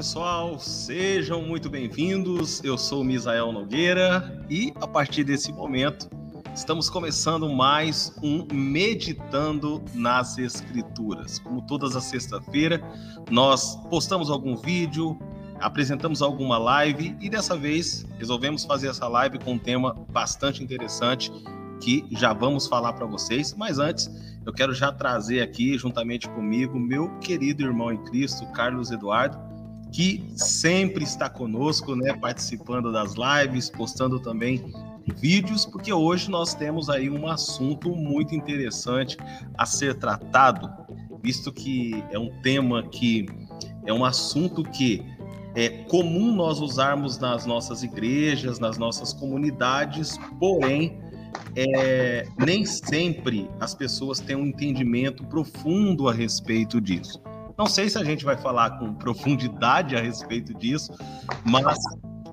Pessoal, sejam muito bem-vindos. Eu sou Misael Nogueira e a partir desse momento estamos começando mais um Meditando nas Escrituras. Como todas as sexta-feira, nós postamos algum vídeo, apresentamos alguma live e dessa vez resolvemos fazer essa live com um tema bastante interessante que já vamos falar para vocês. Mas antes, eu quero já trazer aqui juntamente comigo meu querido irmão em Cristo, Carlos Eduardo que sempre está conosco, né, participando das lives, postando também vídeos, porque hoje nós temos aí um assunto muito interessante a ser tratado, visto que é um tema que é um assunto que é comum nós usarmos nas nossas igrejas, nas nossas comunidades, porém é, nem sempre as pessoas têm um entendimento profundo a respeito disso. Não sei se a gente vai falar com profundidade a respeito disso, mas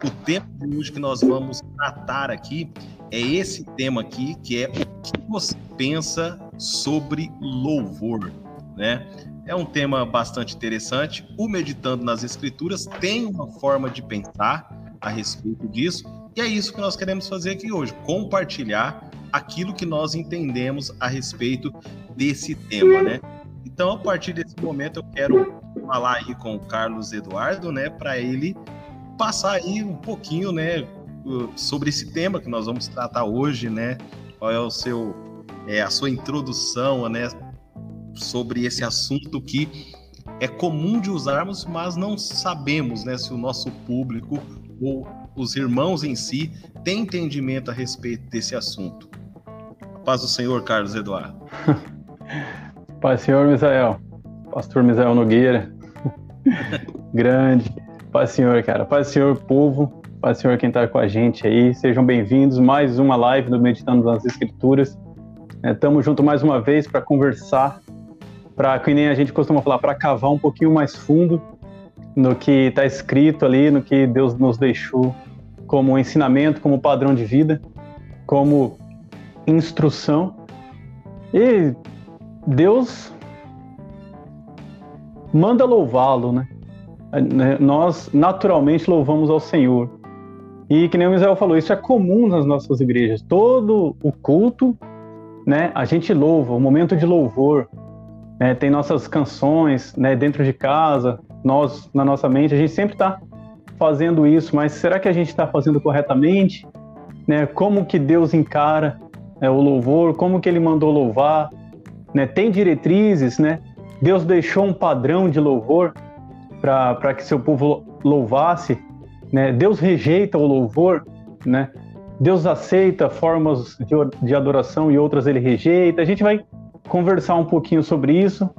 o tema de hoje que nós vamos tratar aqui é esse tema aqui, que é o que você pensa sobre louvor, né? É um tema bastante interessante. O Meditando nas Escrituras tem uma forma de pensar a respeito disso, e é isso que nós queremos fazer aqui hoje, compartilhar aquilo que nós entendemos a respeito desse tema, né? Então, a partir desse momento, eu quero falar aí com o Carlos Eduardo, né, para ele passar aí um pouquinho, né, sobre esse tema que nós vamos tratar hoje, né? Qual é o seu, é, a sua introdução, né, sobre esse assunto que é comum de usarmos, mas não sabemos, né, se o nosso público ou os irmãos em si têm entendimento a respeito desse assunto. Paz do Senhor, Carlos Eduardo. Pai Senhor Misael, Pastor Misael Nogueira, grande. Pai Senhor, cara. Pai Senhor, povo. Pai Senhor, quem está com a gente aí. Sejam bem-vindos. Mais uma live do Meditando nas Escrituras. Estamos é, junto mais uma vez para conversar, para que nem a gente costuma falar, para cavar um pouquinho mais fundo no que está escrito ali, no que Deus nos deixou como ensinamento, como padrão de vida, como instrução. E Deus manda louvá-lo, né? Nós naturalmente louvamos ao Senhor. E que nem o Misael falou, isso é comum nas nossas igrejas. Todo o culto, né, a gente louva, o momento de louvor. Né, tem nossas canções né, dentro de casa, nós, na nossa mente, a gente sempre está fazendo isso, mas será que a gente está fazendo corretamente? Né, como que Deus encara é, o louvor? Como que Ele mandou louvar? Né? Tem diretrizes, né? Deus deixou um padrão de louvor para que seu povo louvasse, né? Deus rejeita o louvor, né? Deus aceita formas de, de adoração e outras ele rejeita. A gente vai conversar um pouquinho sobre isso,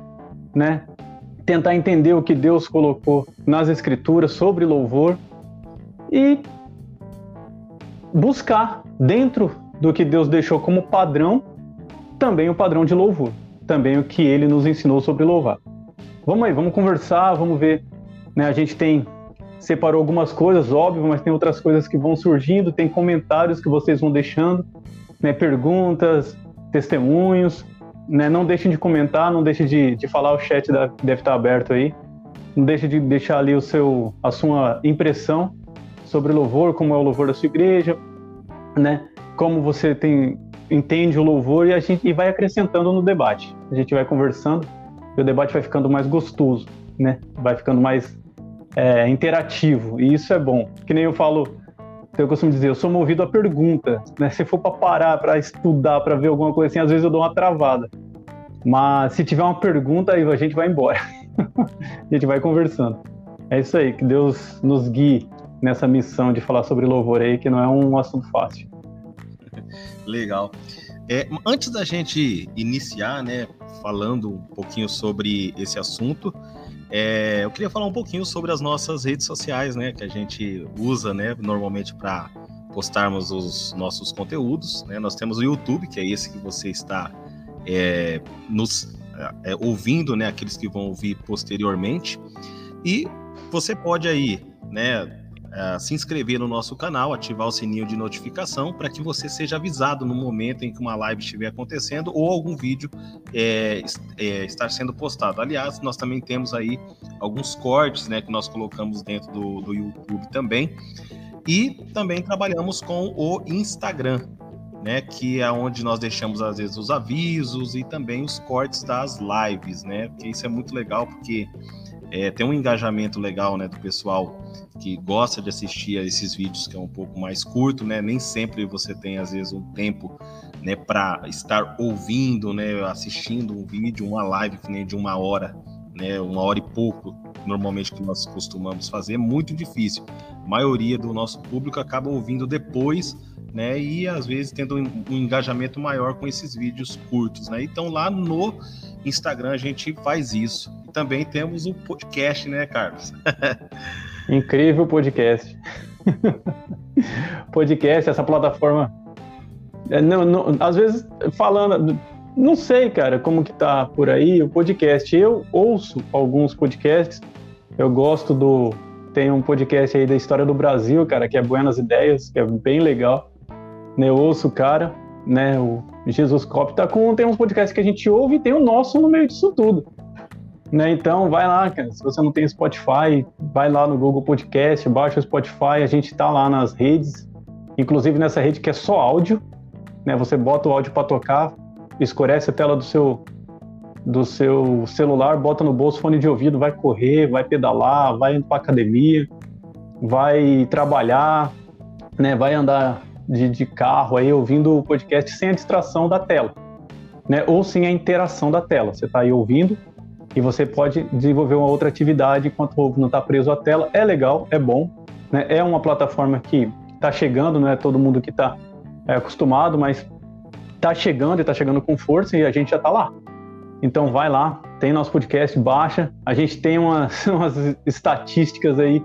né? Tentar entender o que Deus colocou nas escrituras sobre louvor e buscar dentro do que Deus deixou como padrão também o padrão de louvor, também o que ele nos ensinou sobre louvar. Vamos aí, vamos conversar, vamos ver. Né? A gente tem separou algumas coisas, óbvio, mas tem outras coisas que vão surgindo, tem comentários que vocês vão deixando, né? perguntas, testemunhos. Né? Não deixem de comentar, não deixem de, de falar, o chat deve estar aberto aí. Não deixe de deixar ali o seu, a sua impressão sobre louvor, como é o louvor da sua igreja, né? Como você tem entende o louvor e a gente e vai acrescentando no debate. A gente vai conversando e o debate vai ficando mais gostoso, né? Vai ficando mais é, interativo e isso é bom. Que nem eu falo, eu costumo dizer, eu sou movido a pergunta, né? Se for para parar, para estudar, para ver alguma coisa assim, às vezes eu dou uma travada. Mas se tiver uma pergunta, aí a gente vai embora. a gente vai conversando. É isso aí, que Deus nos guie nessa missão de falar sobre louvor aí, que não é um assunto fácil. Legal. É, antes da gente iniciar, né, falando um pouquinho sobre esse assunto, é, eu queria falar um pouquinho sobre as nossas redes sociais, né, que a gente usa, né, normalmente para postarmos os nossos conteúdos. Né? Nós temos o YouTube, que é esse que você está é, nos é, ouvindo, né, aqueles que vão ouvir posteriormente. E você pode aí, né, uh, se inscrever no nosso canal, ativar o sininho de notificação para que você seja avisado no momento em que uma live estiver acontecendo ou algum vídeo é, é, estar sendo postado. Aliás, nós também temos aí alguns cortes né, que nós colocamos dentro do, do YouTube também. E também trabalhamos com o Instagram, né, que é onde nós deixamos às vezes os avisos e também os cortes das lives, né? Porque isso é muito legal porque é, tem um engajamento legal, né, do pessoal que gosta de assistir a esses vídeos que é um pouco mais curto, né? Nem sempre você tem às vezes um tempo, né, para estar ouvindo, né, assistindo um vídeo, uma live nem de uma hora, né, uma hora e pouco, normalmente que nós costumamos fazer, é muito difícil. A maioria do nosso público acaba ouvindo depois, né, e às vezes tendo um engajamento maior com esses vídeos curtos, né? Então lá no Instagram a gente faz isso. E também temos o podcast, né, Carlos? Incrível podcast. podcast, essa plataforma. É, não, não, às vezes, falando. Não sei, cara, como que tá por aí o podcast. Eu ouço alguns podcasts. Eu gosto do. Tem um podcast aí da história do Brasil, cara, que é Buenas Ideias, que é bem legal. Eu ouço o cara, né? O Jesus Cop tá com. Tem uns podcasts que a gente ouve e tem o nosso no meio disso tudo. Né? Então, vai lá, cara. Se você não tem Spotify, vai lá no Google Podcast, baixa o Spotify. A gente está lá nas redes, inclusive nessa rede que é só áudio. Né? Você bota o áudio para tocar, escurece a tela do seu do seu celular, bota no bolso fone de ouvido, vai correr, vai pedalar, vai indo para academia, vai trabalhar, né? Vai andar de, de carro aí ouvindo o podcast sem a distração da tela, né? Ou sem a interação da tela. Você está aí ouvindo e você pode desenvolver uma outra atividade enquanto não está preso à tela. É legal, é bom, né? é uma plataforma que está chegando, não é todo mundo que está é, acostumado, mas está chegando e está chegando com força e a gente já está lá. Então vai lá, tem nosso podcast, baixa. A gente tem umas, umas estatísticas aí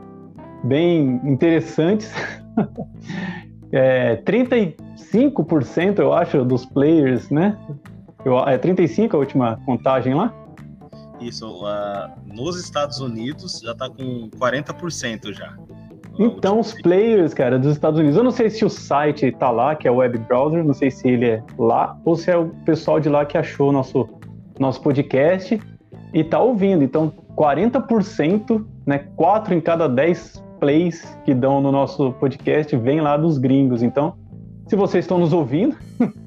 bem interessantes. é, 35% eu acho dos players, né? Eu, é 35 a última contagem lá? Isso, uh, nos Estados Unidos já está com 40% já. Então, os players, cara, dos Estados Unidos, eu não sei se o site tá lá, que é o web browser, não sei se ele é lá, ou se é o pessoal de lá que achou nosso, nosso podcast e tá ouvindo. Então, 40%, né, 4 em cada 10 plays que dão no nosso podcast vem lá dos gringos. Então, se vocês estão nos ouvindo,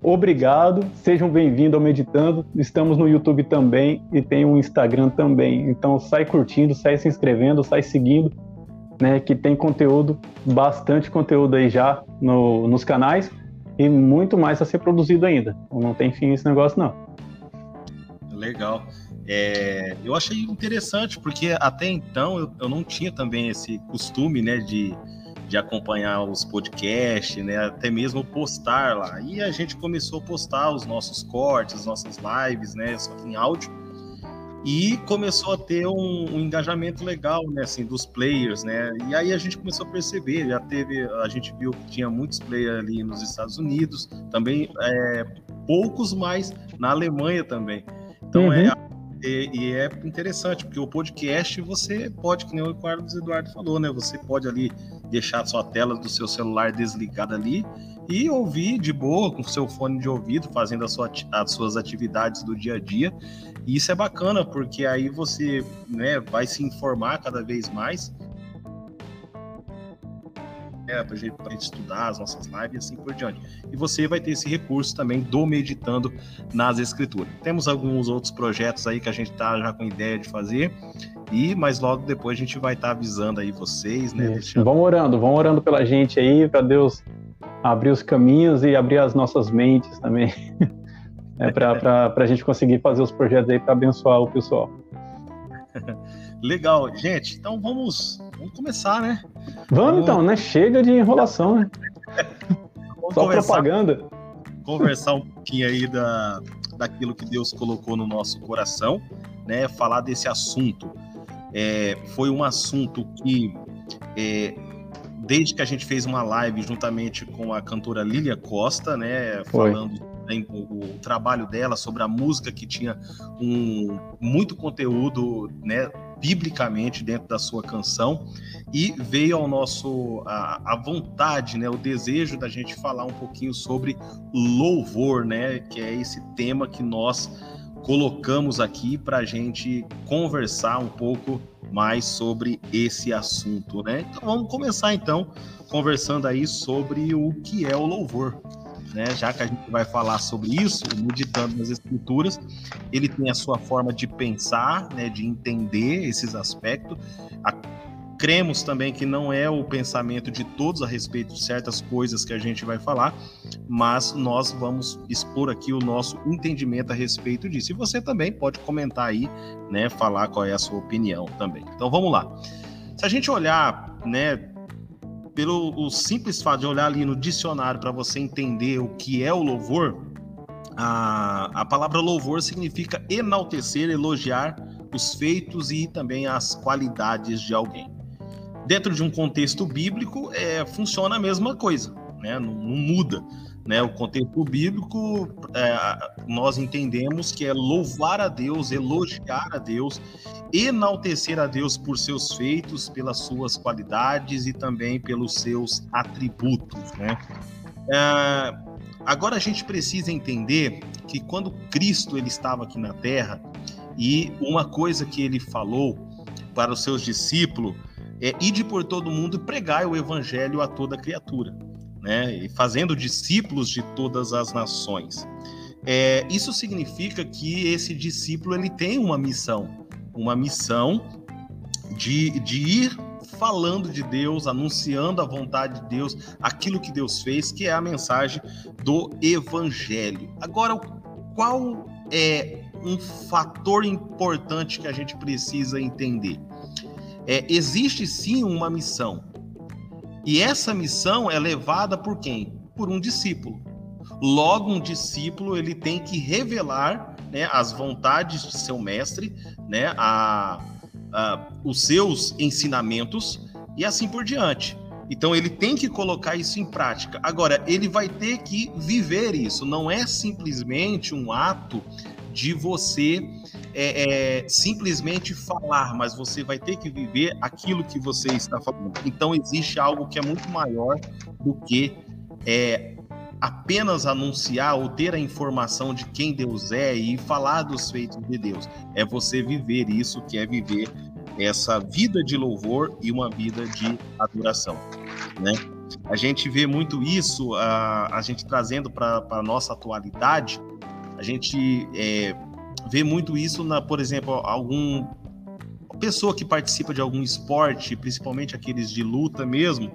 Obrigado, sejam bem-vindos ao Meditando. Estamos no YouTube também e tem um Instagram também. Então sai curtindo, sai se inscrevendo, sai seguindo, né? Que tem conteúdo, bastante conteúdo aí já no, nos canais e muito mais a ser produzido ainda. Não tem fim esse negócio, não. Legal. É, eu achei interessante, porque até então eu, eu não tinha também esse costume, né, de de acompanhar os podcasts, né? Até mesmo postar lá. E a gente começou a postar os nossos cortes, nossas lives, né? Só que em áudio. E começou a ter um, um, engajamento legal, né? Assim, dos players, né? E aí a gente começou a perceber, já teve, a gente viu que tinha muitos players ali nos Estados Unidos, também é, poucos mais na Alemanha também. Então é, uhum. é e, e, é interessante, porque o podcast você pode, que nem o Carlos Eduardo falou, né? Você pode ali deixar a sua tela do seu celular desligada ali e ouvir de boa com seu fone de ouvido, fazendo sua, as suas atividades do dia a dia. E isso é bacana, porque aí você né, vai se informar cada vez mais é, para a gente, estudar as nossas lives e assim por diante. E você vai ter esse recurso também do Meditando nas Escrituras. Temos alguns outros projetos aí que a gente está já com ideia de fazer, e mas logo depois a gente vai estar tá avisando aí vocês, né? Deixando... Vão orando, vão orando pela gente aí, para Deus abrir os caminhos e abrir as nossas mentes também. é, para a gente conseguir fazer os projetos aí para abençoar o pessoal. Legal, gente. Então vamos, vamos começar, né? Vamos, vamos... então, né? Chega de enrolação, né? Só propaganda. Conversar um pouquinho aí da, daquilo que Deus colocou no nosso coração, né? Falar desse assunto. É, foi um assunto que, é, desde que a gente fez uma live juntamente com a cantora Lília Costa, né? Foi. Falando o, o, trabalho dela sobre a música que tinha um muito conteúdo, né? Biblicamente dentro da sua canção e veio ao nosso a, a, vontade, né, o desejo da gente falar um pouquinho sobre louvor, né, que é esse tema que nós colocamos aqui para a gente conversar um pouco mais sobre esse assunto, né? Então vamos começar então conversando aí sobre o que é o louvor. Né? Já que a gente vai falar sobre isso, meditando nas escrituras, ele tem a sua forma de pensar, né, de entender esses aspectos. A cremos também que não é o pensamento de todos a respeito de certas coisas que a gente vai falar, mas nós vamos expor aqui o nosso entendimento a respeito disso. E você também pode comentar aí, né, falar qual é a sua opinião também. Então vamos lá. Se a gente olhar, né, pelo o simples fato de olhar ali no dicionário para você entender o que é o louvor, a, a palavra louvor significa enaltecer, elogiar os feitos e também as qualidades de alguém dentro de um contexto bíblico, é, funciona a mesma coisa, né? não, não muda. Né? O contexto bíblico, é, nós entendemos que é louvar a Deus, elogiar a Deus, enaltecer a Deus por seus feitos, pelas suas qualidades e também pelos seus atributos. Né? É, agora a gente precisa entender que quando Cristo ele estava aqui na Terra e uma coisa que ele falou para os seus discípulos é ide por todo mundo e pregai o evangelho a toda criatura, né? E fazendo discípulos de todas as nações. É, isso significa que esse discípulo ele tem uma missão, uma missão de, de ir falando de Deus, anunciando a vontade de Deus, aquilo que Deus fez, que é a mensagem do Evangelho. Agora, qual é um fator importante que a gente precisa entender? é, existe sim uma missão. E essa missão é levada por quem? Por um discípulo. Logo, um discípulo ele tem que revelar né, as vontades de seu mestre, né, a, a, os seus ensinamentos e assim por diante. Então ele tem que colocar isso em prática. Agora, ele vai ter que viver isso. Não é simplesmente um ato de você é, é, simplesmente falar, mas você vai ter que viver aquilo que você está falando. Então existe algo que é muito maior do que é, apenas anunciar ou ter a informação de quem Deus é e falar dos feitos de Deus. É você viver isso, que é viver essa vida de louvor e uma vida de adoração, né? A gente vê muito isso, a, a gente trazendo para a nossa atualidade, a gente é, vê muito isso na, por exemplo, algum pessoa que participa de algum esporte, principalmente aqueles de luta mesmo,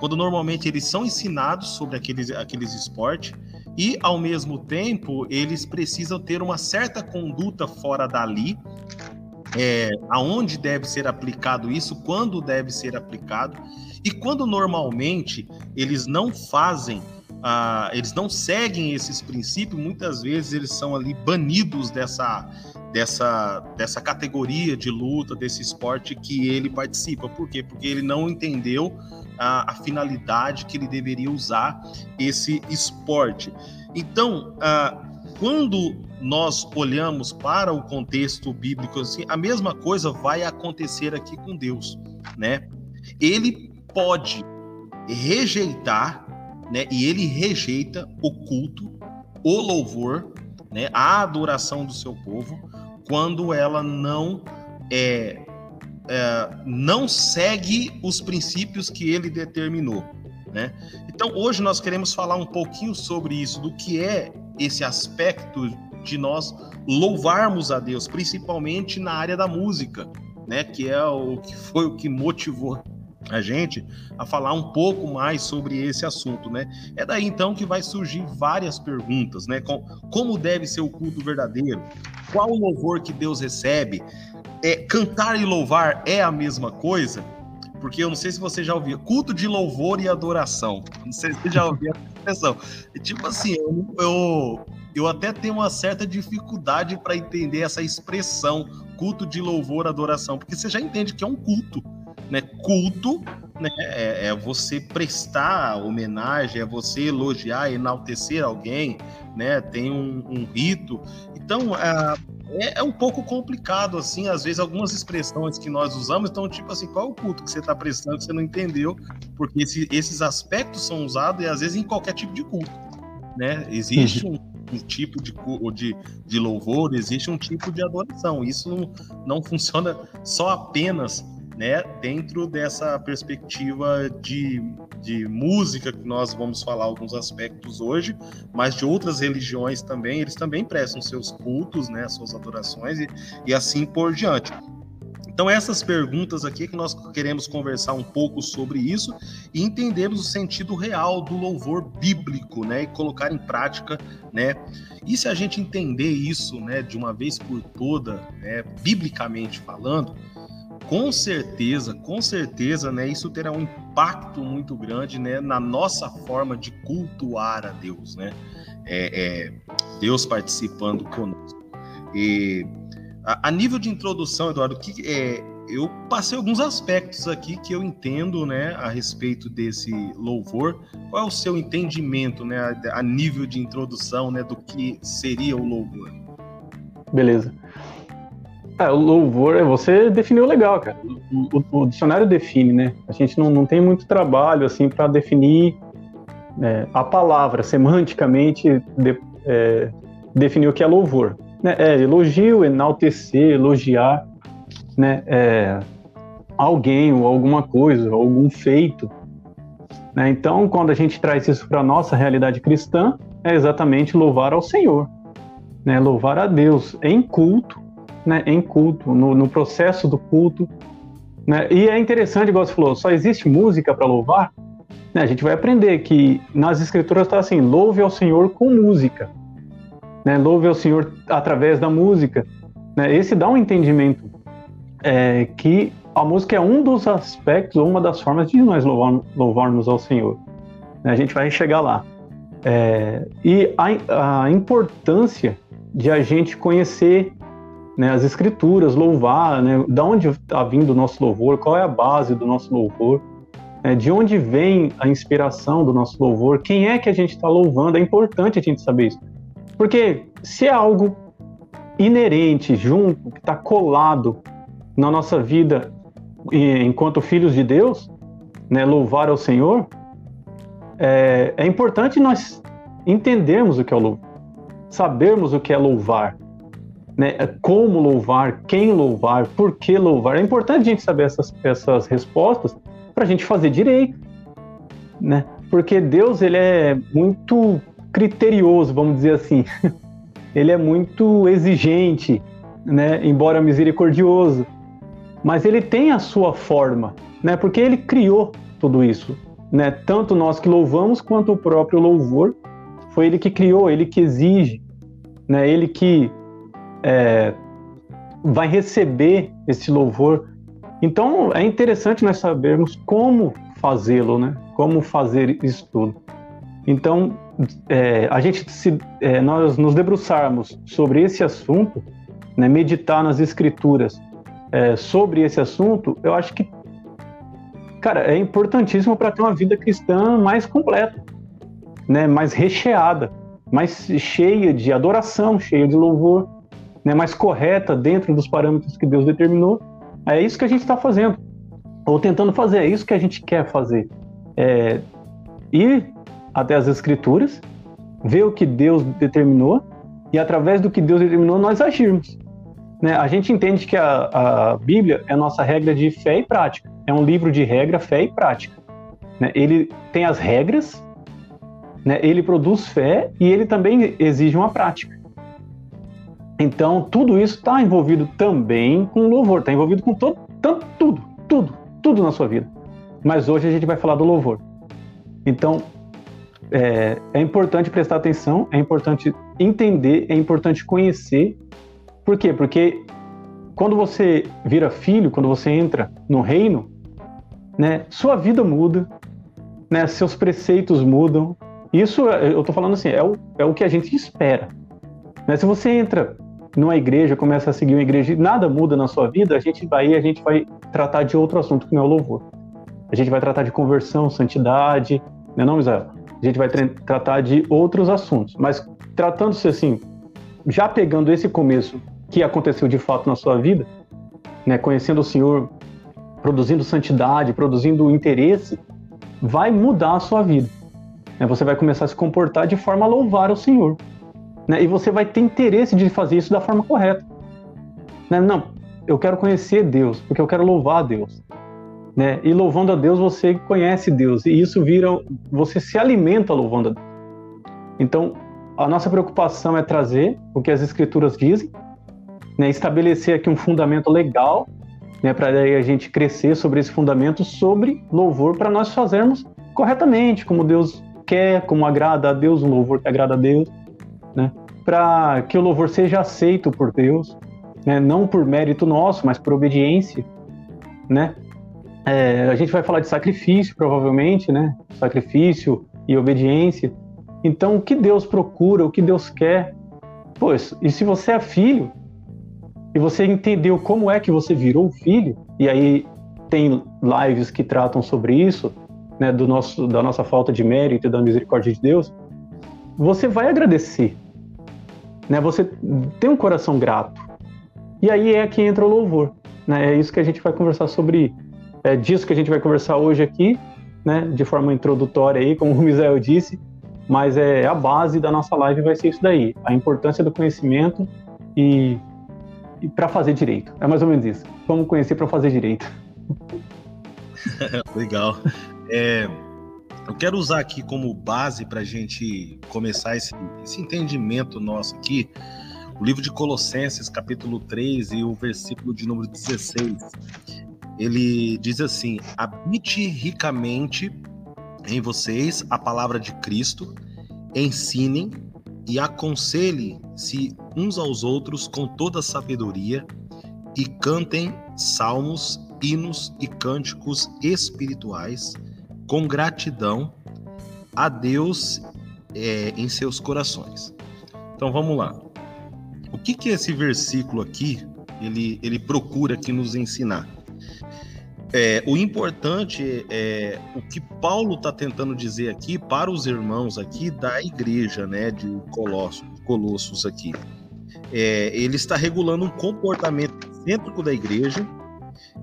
quando normalmente eles são ensinados sobre aqueles, aqueles esportes e ao mesmo tempo eles precisam ter uma certa conduta fora dali, é, aonde deve ser aplicado isso, quando deve ser aplicado e quando normalmente eles não fazem eles não seguem esses princípios, muitas vezes eles são ali banidos dessa, dessa, dessa categoria de luta, desse esporte que ele participa. Por quê? Porque ele não entendeu a, a finalidade que ele deveria usar esse esporte. Então, quando nós olhamos para o contexto bíblico, assim, a mesma coisa vai acontecer aqui com Deus, né? Ele pode rejeitar né? E ele rejeita o culto, o louvor, né? A adoração do seu povo quando ela não é, é não segue os princípios que ele determinou, né? Então hoje nós queremos falar um pouquinho sobre isso, do que é esse aspecto de nós louvarmos a Deus, principalmente na área da música, né? Que é o que foi o que motivou a gente a falar um pouco mais sobre esse assunto, né? É daí então que vai surgir várias perguntas, né? Como deve ser o culto verdadeiro? Qual o louvor que Deus recebe? É, cantar e louvar é a mesma coisa? Porque eu não sei se você já ouviu, culto de louvor e adoração. Não sei se você já ouviu essa expressão. E, tipo assim, eu, eu, eu até tenho uma certa dificuldade para entender essa expressão, culto de louvor, adoração, porque você já entende que é um culto né? Culto né? É, é, você prestar homenagem, é você elogiar, enaltecer alguém, né? Tem um, um rito. Então, é, é, um pouco complicado, assim, às vezes algumas expressões que nós usamos, então, tipo assim, qual é o culto que você está prestando que você não entendeu? Porque esse, esses aspectos são usados, e às vezes, em qualquer tipo de culto, né? Existe uhum. um, um, tipo de, de, de louvor, existe um tipo de adoração. Isso não, não funciona só apenas né, dentro dessa perspectiva de, de música, que nós vamos falar alguns aspectos hoje, mas de outras religiões também, eles também prestam seus cultos, né, suas adorações e, e assim por diante. Então, essas perguntas aqui que nós queremos conversar um pouco sobre isso e entendermos o sentido real do louvor bíblico, né? E colocar em prática, né? E se a gente entender isso, né, de uma vez por toda, né, biblicamente falando, com certeza, com certeza, né, isso terá um impacto muito grande, né, na nossa forma de cultuar a Deus, né, é, é Deus participando conosco. E a, a, nível de introdução, Eduardo, que é, eu passei alguns aspectos aqui que eu entendo, né, a respeito desse louvor. Qual é o seu entendimento, né, a, a nível de introdução, né, do que seria o louvor? Beleza. É, o louvor, você definiu legal, cara. O, o, o, dicionário define, né? A gente não, não tem muito trabalho, assim, para definir é, a palavra, semanticamente, de, é, definir o que é louvor. Né? É elogio, enaltecer, elogiar, né? É, alguém ou alguma coisa, algum feito. Né? Então, quando a gente traz isso para a nossa realidade cristã, é exatamente louvar ao Senhor, né? louvar a Deus em culto, né, em culto, no, no processo do culto. Né? E é interessante, igual você falou, só existe música para louvar? Né? A gente vai aprender que nas escrituras está assim, louve ao Senhor com música. Né? Louve ao Senhor através da música. Né? Esse dá um entendimento é, que a música é um dos aspectos, ou uma das formas de nós louvarmos, louvarmos ao Senhor. Né? A gente vai chegar lá. É, e a, a importância de a gente conhecer né, as escrituras, louvar, né, da onde está vindo o nosso louvor, qual é a base do nosso louvor, né, de onde vem a inspiração do nosso louvor, quem é que a gente está louvando, é importante a gente saber isso. Porque se é algo inerente, junto, que está colado na nossa vida enquanto filhos de Deus, né, louvar ao Senhor, é, é importante nós entendermos o que é o louvor, sabermos o que é louvar, né? Como louvar, quem louvar, por que louvar. É importante a gente saber essas, essas respostas para a gente fazer direito, né? Porque Deus ele é muito criterioso, vamos dizer assim. ele é muito exigente, né? Embora misericordioso, mas ele tem a sua forma, né? Porque ele criou tudo isso, né? Tanto nós que louvamos quanto o próprio louvor foi ele que criou, ele que exige, né? Ele que é, vai receber esse louvor. Então é interessante nós sabermos como fazê-lo, né? Como fazer isso tudo. Então é, a gente se, é, nós nos debruçarmos sobre esse assunto, né? Meditar nas escrituras é, sobre esse assunto, eu acho que cara é importantíssimo para ter uma vida cristã mais completa, né? Mais recheada, mais cheia de adoração, cheia de louvor né, mais correta dentro dos parâmetros que Deus determinou, é isso que a gente está fazendo, ou tentando fazer, é isso que a gente quer fazer. É ir até as Escrituras, ver o que Deus determinou e através do que Deus determinou nós agirmos. Né? A gente entende que a, a Bíblia é a nossa regra de fé e prática. É um livro de regra, fé e prática. Né? Ele tem as regras, né? ele produz fé e ele também exige uma prática. Então, tudo isso está envolvido também com louvor, está envolvido com todo, tanto, tudo, tudo, tudo na sua vida. Mas hoje a gente vai falar do louvor. Então, é, é importante prestar atenção, é importante entender, é importante conhecer. Por quê? Porque quando você vira filho, quando você entra no reino, né, sua vida muda, né, seus preceitos mudam. Isso, eu estou falando assim, é o, é o que a gente espera. Né? Se você entra numa igreja, começa a seguir uma igreja e nada muda na sua vida, a gente vai a gente vai tratar de outro assunto que não é o louvor. A gente vai tratar de conversão, santidade, não é não, Israel? A gente vai tra tratar de outros assuntos. Mas tratando-se assim, já pegando esse começo, que aconteceu de fato na sua vida, né, conhecendo o Senhor, produzindo santidade, produzindo interesse, vai mudar a sua vida. Né? Você vai começar a se comportar de forma a louvar o Senhor. Né? E você vai ter interesse de fazer isso da forma correta. Né? Não, eu quero conhecer Deus, porque eu quero louvar a Deus. Né? E louvando a Deus, você conhece Deus. E isso vira. Você se alimenta louvando a Deus. Então, a nossa preocupação é trazer o que as Escrituras dizem, né? estabelecer aqui um fundamento legal, né? para a gente crescer sobre esse fundamento, sobre louvor, para nós fazermos corretamente, como Deus quer, como agrada a Deus, um louvor que agrada a Deus? Para que o louvor seja aceito por Deus, né? não por mérito nosso, mas por obediência. Né? É, a gente vai falar de sacrifício, provavelmente, né? sacrifício e obediência. Então, o que Deus procura, o que Deus quer? Pois, e se você é filho, e você entendeu como é que você virou filho, e aí tem lives que tratam sobre isso, né, do nosso, da nossa falta de mérito e da misericórdia de Deus, você vai agradecer. Né? Você tem um coração grato. E aí é que entra o louvor. Né? É isso que a gente vai conversar sobre. É disso que a gente vai conversar hoje aqui, né? de forma introdutória, aí, como o Misael disse. Mas é a base da nossa live vai ser isso daí: a importância do conhecimento e, e para fazer direito. É mais ou menos isso. Vamos conhecer para fazer direito. Legal. É, eu quero usar aqui como base para a gente começar esse, esse entendimento nosso aqui, o livro de Colossenses, capítulo 3 e o versículo de número 16. Ele diz assim: habite ricamente em vocês a palavra de Cristo, ensinem e aconselhem-se uns aos outros com toda sabedoria e cantem salmos, hinos e cânticos espirituais com gratidão a Deus é, em seus corações. Então vamos lá. O que que esse versículo aqui ele, ele procura aqui nos ensinar? É, o importante é o que Paulo está tentando dizer aqui para os irmãos aqui da igreja, né, de Colossos, Colossos aqui. É, ele está regulando um comportamento cêntrico da igreja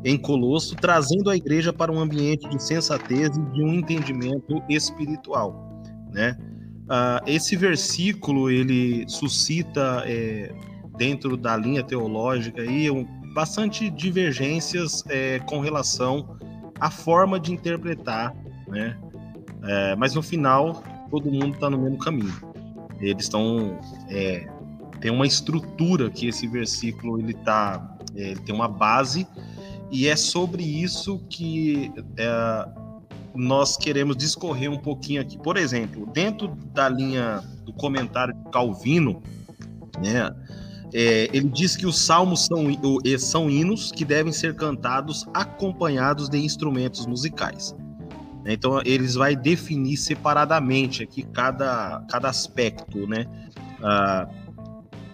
em Colosso, trazendo a igreja para um ambiente de sensatez e de um entendimento espiritual, né? Uh, esse versículo ele suscita é, dentro da linha teológica aí um, bastante divergências é, com relação à forma de interpretar, né? É, mas no final todo mundo está no mesmo caminho. Eles estão é, tem uma estrutura que esse versículo ele tá é, ele tem uma base e é sobre isso que é, nós queremos discorrer um pouquinho aqui. Por exemplo, dentro da linha do comentário de Calvino, né? É, ele diz que os salmos são, são hinos que devem ser cantados acompanhados de instrumentos musicais. Então, eles vai definir separadamente aqui cada, cada aspecto, né? Ah,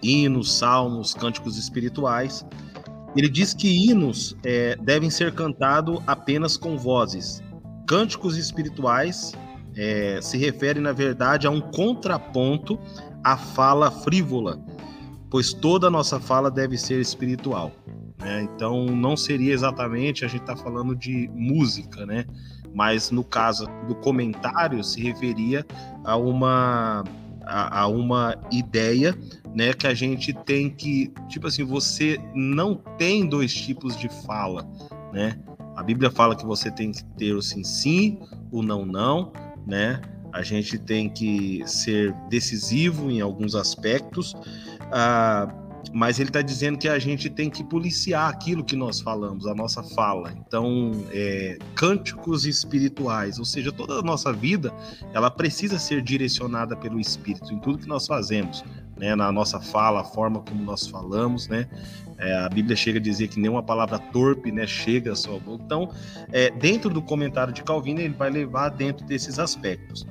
hinos, salmos, cânticos espirituais. Ele diz que hinos é, devem ser cantados apenas com vozes. Cânticos espirituais é, se refere, na verdade, a um contraponto à fala frívola pois toda a nossa fala deve ser espiritual. Né? Então, não seria exatamente a gente está falando de música, né? Mas no caso do comentário se referia a uma a, a, uma ideia, né, que a gente tem que, tipo assim, você não tem dois tipos de fala, né? A Bíblia fala que você tem que ter o sim sim, o não não, né? A gente tem que ser decisivo em alguns aspectos, ah, mas ele está dizendo que a gente tem que policiar aquilo que nós falamos, a nossa fala. Então, é, cânticos espirituais, ou seja, toda a nossa vida, ela precisa ser direcionada pelo Espírito em tudo que nós fazemos, né? Na nossa fala, a forma como nós falamos, né? É, a Bíblia chega a dizer que nenhuma palavra torpe, né, chega boca. Então, é, dentro do comentário de Calvino, ele vai levar dentro desses aspectos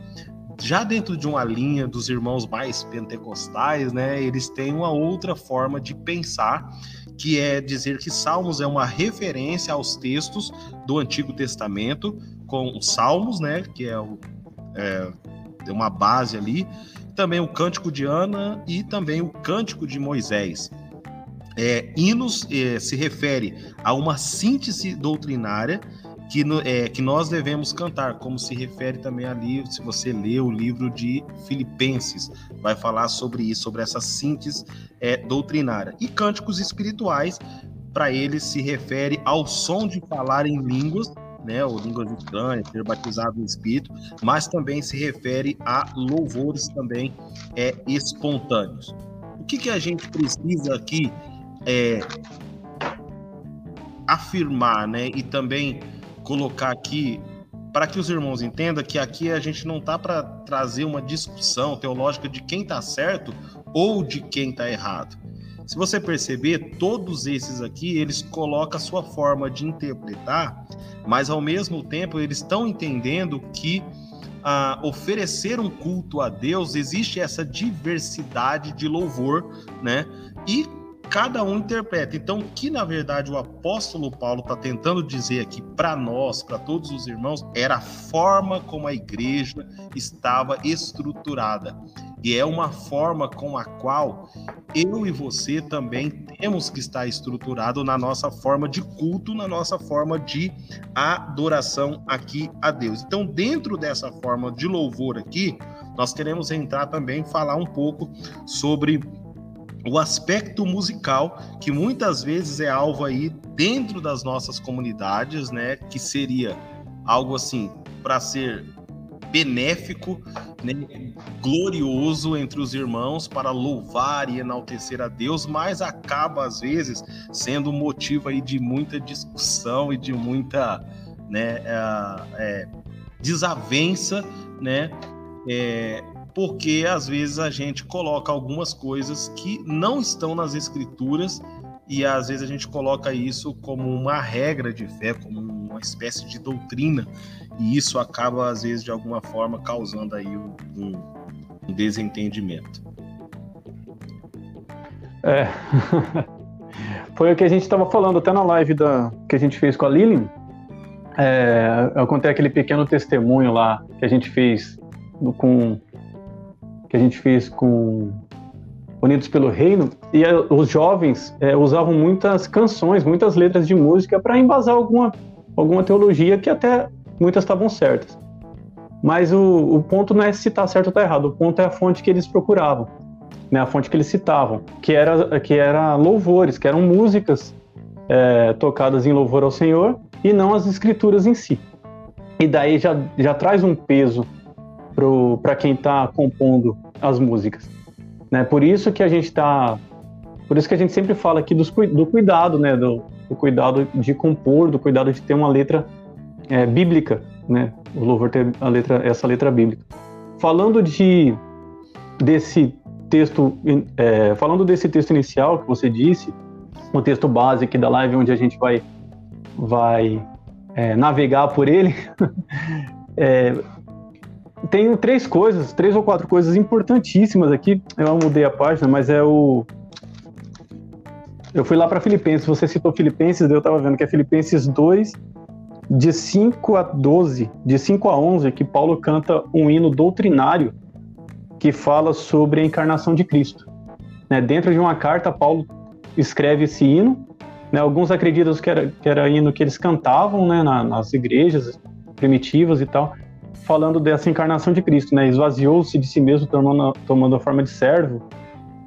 já dentro de uma linha dos irmãos mais pentecostais, né, eles têm uma outra forma de pensar, que é dizer que Salmos é uma referência aos textos do Antigo Testamento, com os Salmos, né, que é, o, é, uma base ali, também o Cântico de Ana e também o Cântico de Moisés. É, hinos é, se refere a uma síntese doutrinária que, é, que nós devemos cantar, como se refere também ali, se você lê o livro de Filipenses, vai falar sobre isso, sobre essa síntese é, doutrinária. E cânticos espirituais, para ele se refere ao som de falar em línguas, né, ou línguas estranhas, ser batizado no Espírito, mas também se refere a louvores também é, espontâneos. O que, que a gente precisa aqui é, afirmar, né, e também colocar aqui para que os irmãos entendam que aqui a gente não tá para trazer uma discussão teológica de quem está certo ou de quem está errado. Se você perceber, todos esses aqui, eles colocam a sua forma de interpretar, mas ao mesmo tempo eles estão entendendo que ah, oferecer um culto a Deus existe essa diversidade de louvor, né? E cada um interpreta. Então, o que na verdade o apóstolo Paulo está tentando dizer aqui para nós, para todos os irmãos, era a forma como a igreja estava estruturada. E é uma forma com a qual eu e você também temos que estar estruturado na nossa forma de culto, na nossa forma de adoração aqui a Deus. Então, dentro dessa forma de louvor aqui, nós queremos entrar também falar um pouco sobre o aspecto musical, que muitas vezes é alvo aí dentro das nossas comunidades, né? Que seria algo assim para ser benéfico, né, glorioso entre os irmãos para louvar e enaltecer a Deus, mas acaba às vezes sendo motivo aí de muita discussão e de muita né, é, é, desavença, né? É, porque às vezes a gente coloca algumas coisas que não estão nas escrituras e às vezes a gente coloca isso como uma regra de fé, como uma espécie de doutrina, e isso acaba às vezes de alguma forma causando aí um, um desentendimento. É. Foi o que a gente estava falando até na live da, que a gente fez com a Lilian. É, eu contei aquele pequeno testemunho lá que a gente fez com que a gente fez com Unidos pelo Reino, e eh, os jovens é, usavam muitas canções, muitas letras de música para embasar alguma, alguma teologia que até muitas estavam certas. Mas o, o ponto não é se está certo ou está errado, o ponto é a fonte que eles procuravam, né, a fonte que eles citavam, que era, que era louvores, que eram músicas é, tocadas em louvor ao Senhor e não as escrituras em si. E daí já, já traz um peso para quem está compondo as músicas. Né? Por isso que a gente está, por isso que a gente sempre fala aqui dos, do cuidado, né? Do, do, cuidado de compor, do cuidado de ter uma letra é, bíblica, né? O louvor ter a letra, essa letra bíblica. Falando de desse texto, é, falando desse texto inicial que você disse, o texto base aqui da live onde a gente vai vai é, navegar por ele, é, tem três coisas, três ou quatro coisas importantíssimas aqui. Eu mudei a página, mas é o. Eu fui lá para Filipenses, você citou Filipenses, eu estava vendo que é Filipenses 2, de 5 a 12, de 5 a 11, que Paulo canta um hino doutrinário que fala sobre a encarnação de Cristo. Né? Dentro de uma carta, Paulo escreve esse hino. Né? Alguns acreditam que era, que era hino que eles cantavam né? Na, nas igrejas primitivas e tal falando dessa encarnação de Cristo, né? Esvaziou-se de si mesmo, tomando, tomando a forma de servo,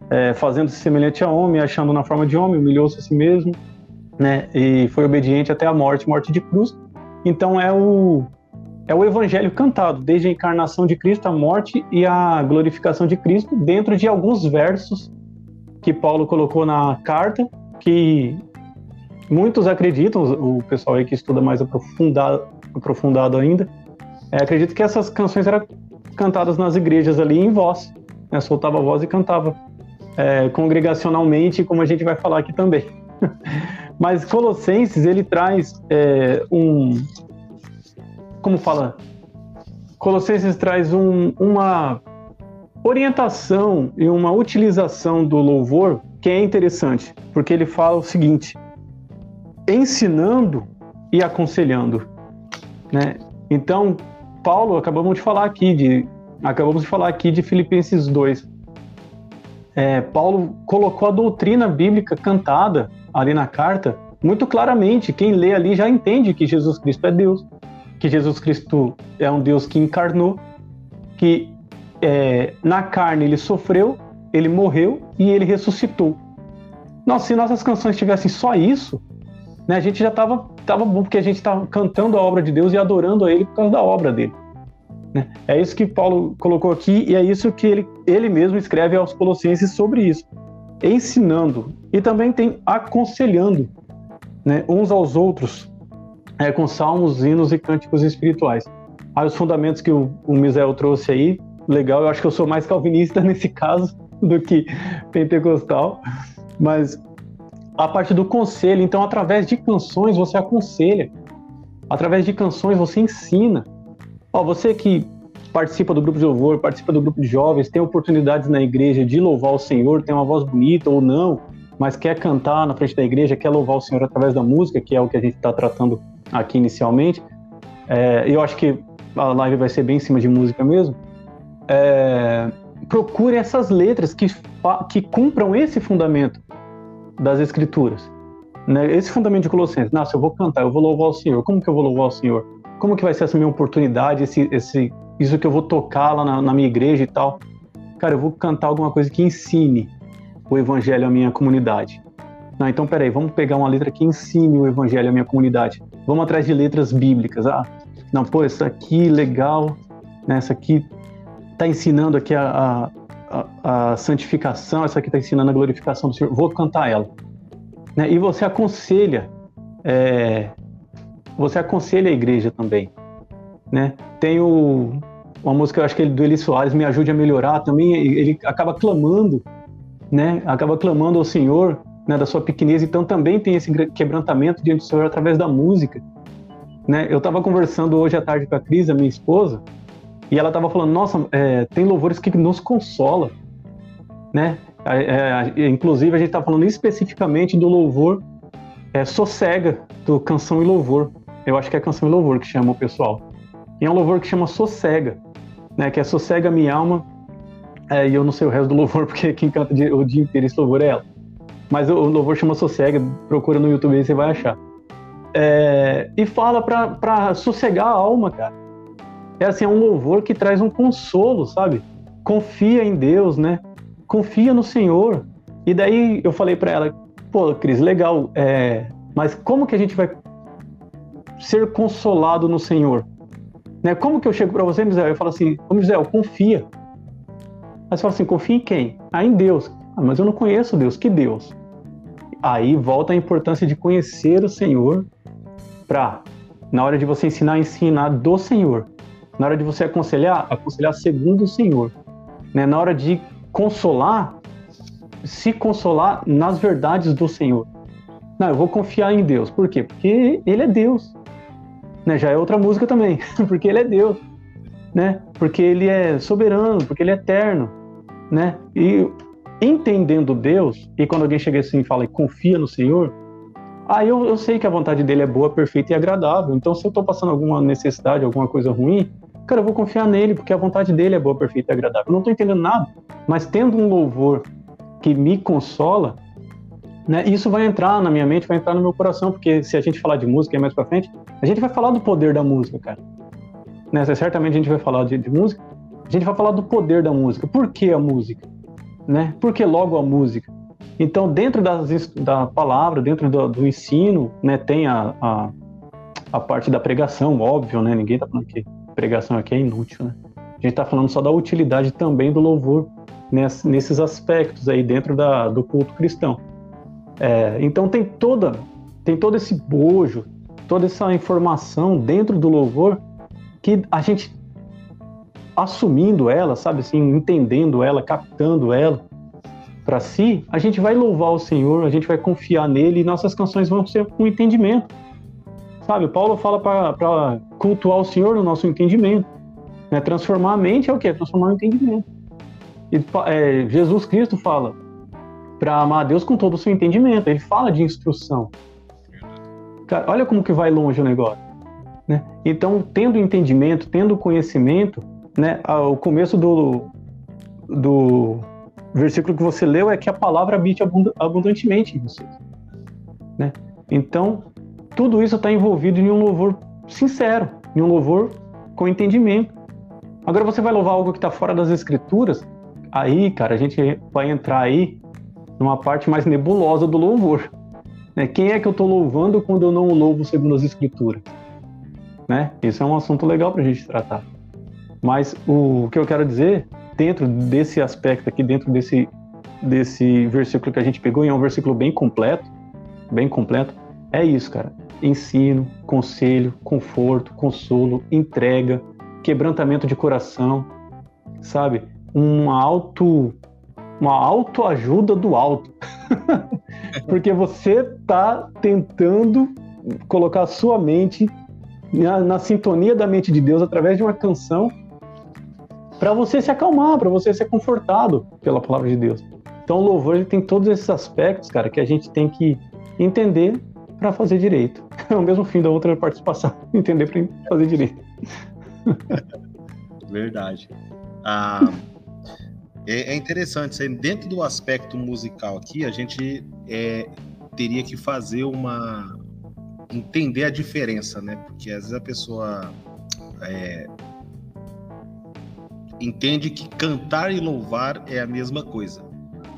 é, fazendo-se semelhante a homem, achando na forma de homem, humilhou-se a si mesmo, né? E foi obediente até a morte, morte de cruz. Então é o é o evangelho cantado, desde a encarnação de Cristo, a morte e a glorificação de Cristo, dentro de alguns versos que Paulo colocou na carta, que muitos acreditam, o pessoal aí que estuda mais aprofundado, aprofundado ainda, é, acredito que essas canções eram cantadas nas igrejas ali em voz, né? soltava a voz e cantava é, congregacionalmente, como a gente vai falar aqui também. Mas Colossenses ele traz é, um, como fala, Colossenses traz um, uma orientação e uma utilização do louvor que é interessante, porque ele fala o seguinte: ensinando e aconselhando, né? Então, Paulo, acabamos de falar aqui de acabamos de falar aqui de Filipenses 2. é, Paulo colocou a doutrina bíblica cantada ali na carta muito claramente. Quem lê ali já entende que Jesus Cristo é Deus, que Jesus Cristo é um Deus que encarnou, que é, na carne ele sofreu, ele morreu e ele ressuscitou. Nossa, se nossas canções tivessem só isso, né, a gente já estava tava bom, porque a gente estava cantando a obra de Deus e adorando a Ele por causa da obra dele. Né? É isso que Paulo colocou aqui e é isso que ele, ele mesmo escreve aos Colossenses sobre isso, ensinando e também tem aconselhando né, uns aos outros é, com salmos, hinos e cânticos espirituais. Aí os fundamentos que o, o Misael trouxe aí, legal, eu acho que eu sou mais calvinista nesse caso do que pentecostal, mas a parte do conselho, então através de canções você aconselha, através de canções você ensina, Ó, você que participa do grupo de louvor, participa do grupo de jovens, tem oportunidades na igreja de louvar o Senhor, tem uma voz bonita ou não, mas quer cantar na frente da igreja, quer louvar o Senhor através da música, que é o que a gente está tratando aqui inicialmente. É, eu acho que a live vai ser bem em cima de música mesmo. É, procure essas letras que, que cumpram esse fundamento das Escrituras. Né? Esse fundamento de Colossenses. Nossa, eu vou cantar, eu vou louvar o Senhor. Como que eu vou louvar o Senhor? como que vai ser essa minha oportunidade, esse, esse, isso que eu vou tocar lá na, na minha igreja e tal. Cara, eu vou cantar alguma coisa que ensine o evangelho à minha comunidade. Não, então peraí, vamos pegar uma letra que ensine o evangelho à minha comunidade. Vamos atrás de letras bíblicas. Ah, não, pô, essa aqui legal, né? Essa aqui tá ensinando aqui a, a, a santificação, essa aqui tá ensinando a glorificação do Senhor. Vou cantar ela. Né? E você aconselha é, você aconselha a igreja também, né? Tem o, uma música, eu acho que ele, do Eli Soares, Me Ajude a Melhorar, também ele acaba clamando, né? Acaba clamando ao Senhor, né, da sua pequenez, então também tem esse quebrantamento diante do Senhor através da música, né? Eu estava conversando hoje à tarde com a Cris, a minha esposa, e ela estava falando, nossa, é, tem louvores que nos consola, né? É, é, inclusive a gente está falando especificamente do louvor é, Sossega, do Canção e Louvor, eu acho que é canção e louvor que chama o pessoal. E é um louvor que chama Sossega, né? Que é Sossega Minha Alma. É, e eu não sei o resto do louvor, porque quem canta o dia inteiro esse louvor é ela. Mas o, louvor chama Sossega, procura no YouTube aí você vai achar. É, e fala para sossegar a alma, cara. É assim, é um louvor que traz um consolo, sabe? Confia em Deus, né? Confia no Senhor. E daí eu falei para ela, pô, Cris, legal, é, mas como que a gente vai ser consolado no Senhor. Né? Como que eu chego para você, Misael? Eu falo assim, ô Misael, confia. Aí você fala assim, confia em quem? Ah, em Deus. Ah, mas eu não conheço Deus. Que Deus? Aí volta a importância de conhecer o Senhor para, na hora de você ensinar, ensinar do Senhor. Na hora de você aconselhar, aconselhar segundo o Senhor. Né? Na hora de consolar, se consolar nas verdades do Senhor. Não, eu vou confiar em Deus. Por quê? Porque Ele é Deus né? Já é outra música também, porque ele é Deus, né? Porque ele é soberano, porque ele é eterno, né? E entendendo Deus, e quando alguém chega assim e fala confia no Senhor, aí eu, eu sei que a vontade dele é boa, perfeita e agradável. Então, se eu estou passando alguma necessidade, alguma coisa ruim, cara, eu vou confiar nele, porque a vontade dele é boa, perfeita e agradável. Eu não estou entendendo nada, mas tendo um louvor que me consola, né, isso vai entrar na minha mente, vai entrar no meu coração, porque se a gente falar de música mais pra frente, a gente vai falar do poder da música, cara. Né, certamente a gente vai falar de, de música, a gente vai falar do poder da música. Por que a música? Né? Por que logo a música? Então, dentro das, da palavra, dentro do, do ensino, né, tem a, a, a, parte da pregação, óbvio, né? Ninguém está falando que pregação aqui é inútil, né? A gente está falando só da utilidade também do louvor ness, nesses aspectos aí dentro da, do culto cristão. É, então tem toda, tem todo esse bojo, toda essa informação dentro do louvor que a gente assumindo ela, sabe assim, entendendo ela, captando ela para si, a gente vai louvar o Senhor, a gente vai confiar nele e nossas canções vão ser com entendimento. Sabe, Paulo fala para cultuar o Senhor no nosso entendimento. Né? Transformar a mente é o quê? Transformar o entendimento. E, é, Jesus Cristo fala: para amar a Deus com todo o seu entendimento. Ele fala de instrução. Cara, olha como que vai longe o negócio. Né? Então, tendo entendimento, tendo conhecimento, né, o começo do, do, versículo que você leu é que a palavra habite abundantemente em vocês. Né? Então, tudo isso está envolvido em um louvor sincero, em um louvor com entendimento. Agora você vai louvar algo que está fora das escrituras, aí, cara, a gente vai entrar aí numa parte mais nebulosa do louvor. Né? Quem é que eu estou louvando quando eu não louvo segundo as escrituras? Né? Isso é um assunto legal para a gente tratar. Mas o que eu quero dizer, dentro desse aspecto aqui, dentro desse, desse versículo que a gente pegou, e é um versículo bem completo, bem completo, é isso, cara. Ensino, conselho, conforto, consolo, entrega, quebrantamento de coração, sabe? Um auto uma autoajuda do alto. Porque você está tentando colocar a sua mente na, na, sintonia da mente de Deus através de uma canção para você se acalmar, para você ser confortado pela palavra de Deus. Então o louvor ele tem todos esses aspectos, cara, que a gente tem que entender para fazer direito. É o mesmo fim da outra participação, entender para fazer direito. Verdade. Ah, é, é interessante, dentro do aspecto musical aqui, a gente é, teria que fazer uma. entender a diferença, né? Porque às vezes a pessoa é, entende que cantar e louvar é a mesma coisa.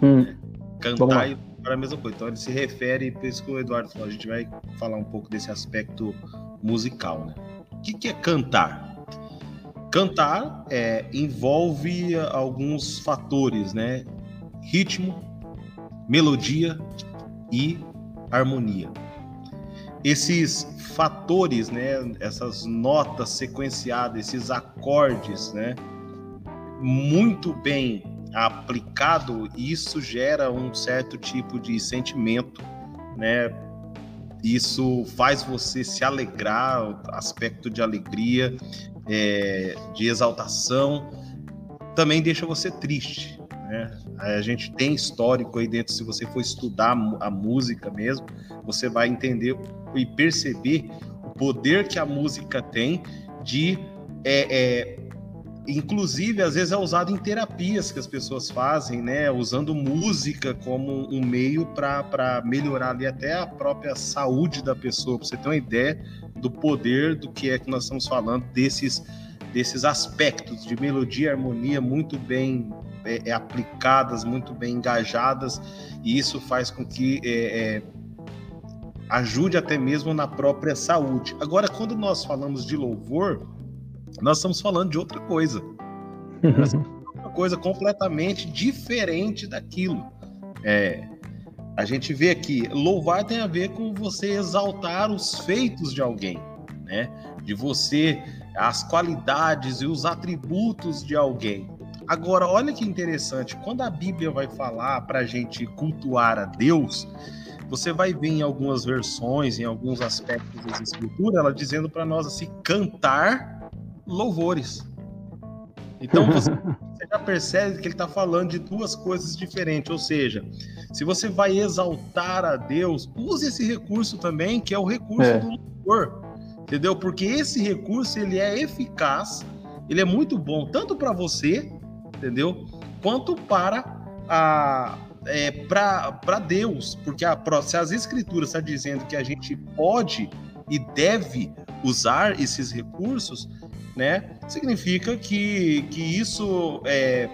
Hum. Né? Cantar e é a mesma coisa. Então ele se refere, por isso que o Eduardo falou, a gente vai falar um pouco desse aspecto musical, né? O que, que é cantar? Cantar é, envolve alguns fatores, né? Ritmo, melodia e harmonia. Esses fatores, né? Essas notas sequenciadas, esses acordes, né? Muito bem aplicado, isso gera um certo tipo de sentimento, né? Isso faz você se alegrar, aspecto de alegria, é, de exaltação, também deixa você triste. Né? A gente tem histórico aí dentro, se você for estudar a música mesmo, você vai entender e perceber o poder que a música tem de é, é, inclusive às vezes é usado em terapias que as pessoas fazem, né, usando música como um meio para melhorar ali até a própria saúde da pessoa, para você ter uma ideia do poder do que é que nós estamos falando desses desses aspectos de melodia e harmonia muito bem é, é, aplicadas, muito bem engajadas, e isso faz com que é, é ajude até mesmo na própria saúde. Agora, quando nós falamos de louvor, nós estamos falando de outra coisa. uma coisa completamente diferente daquilo. É, a gente vê aqui, louvar tem a ver com você exaltar os feitos de alguém, né? De você, as qualidades e os atributos de alguém. Agora, olha que interessante, quando a Bíblia vai falar para a gente cultuar a Deus, você vai ver em algumas versões, em alguns aspectos da Escritura, ela dizendo para nós assim: cantar louvores. Então você, você já percebe que ele está falando de duas coisas diferentes. Ou seja, se você vai exaltar a Deus, use esse recurso também, que é o recurso é. do louvor. Entendeu? Porque esse recurso ele é eficaz, ele é muito bom tanto para você, entendeu? Quanto para a é, para Deus, porque a, se as escrituras está dizendo que a gente pode e deve usar esses recursos, né? Significa que, que isso é,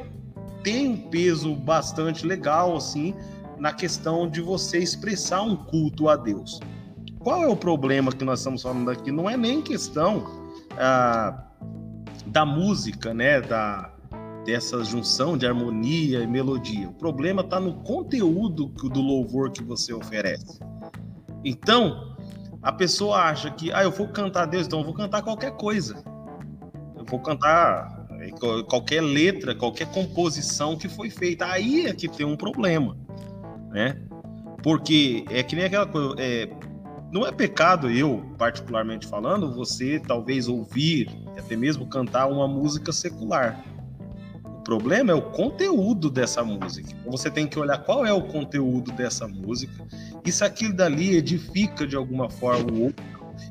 tem um peso bastante legal, assim, na questão de você expressar um culto a Deus. Qual é o problema que nós estamos falando aqui? Não é nem questão ah, da música, né? Da, dessa junção de harmonia e melodia. O problema está no conteúdo do louvor que você oferece. Então, a pessoa acha que, ah, eu vou cantar a Deus, então eu vou cantar qualquer coisa vou cantar é, qualquer letra, qualquer composição que foi feita. Aí é que tem um problema, né? Porque é que nem aquela coisa. É, não é pecado eu, particularmente falando, você talvez ouvir, até mesmo cantar uma música secular. O problema é o conteúdo dessa música. Então você tem que olhar qual é o conteúdo dessa música e se aquilo dali edifica de alguma forma o outro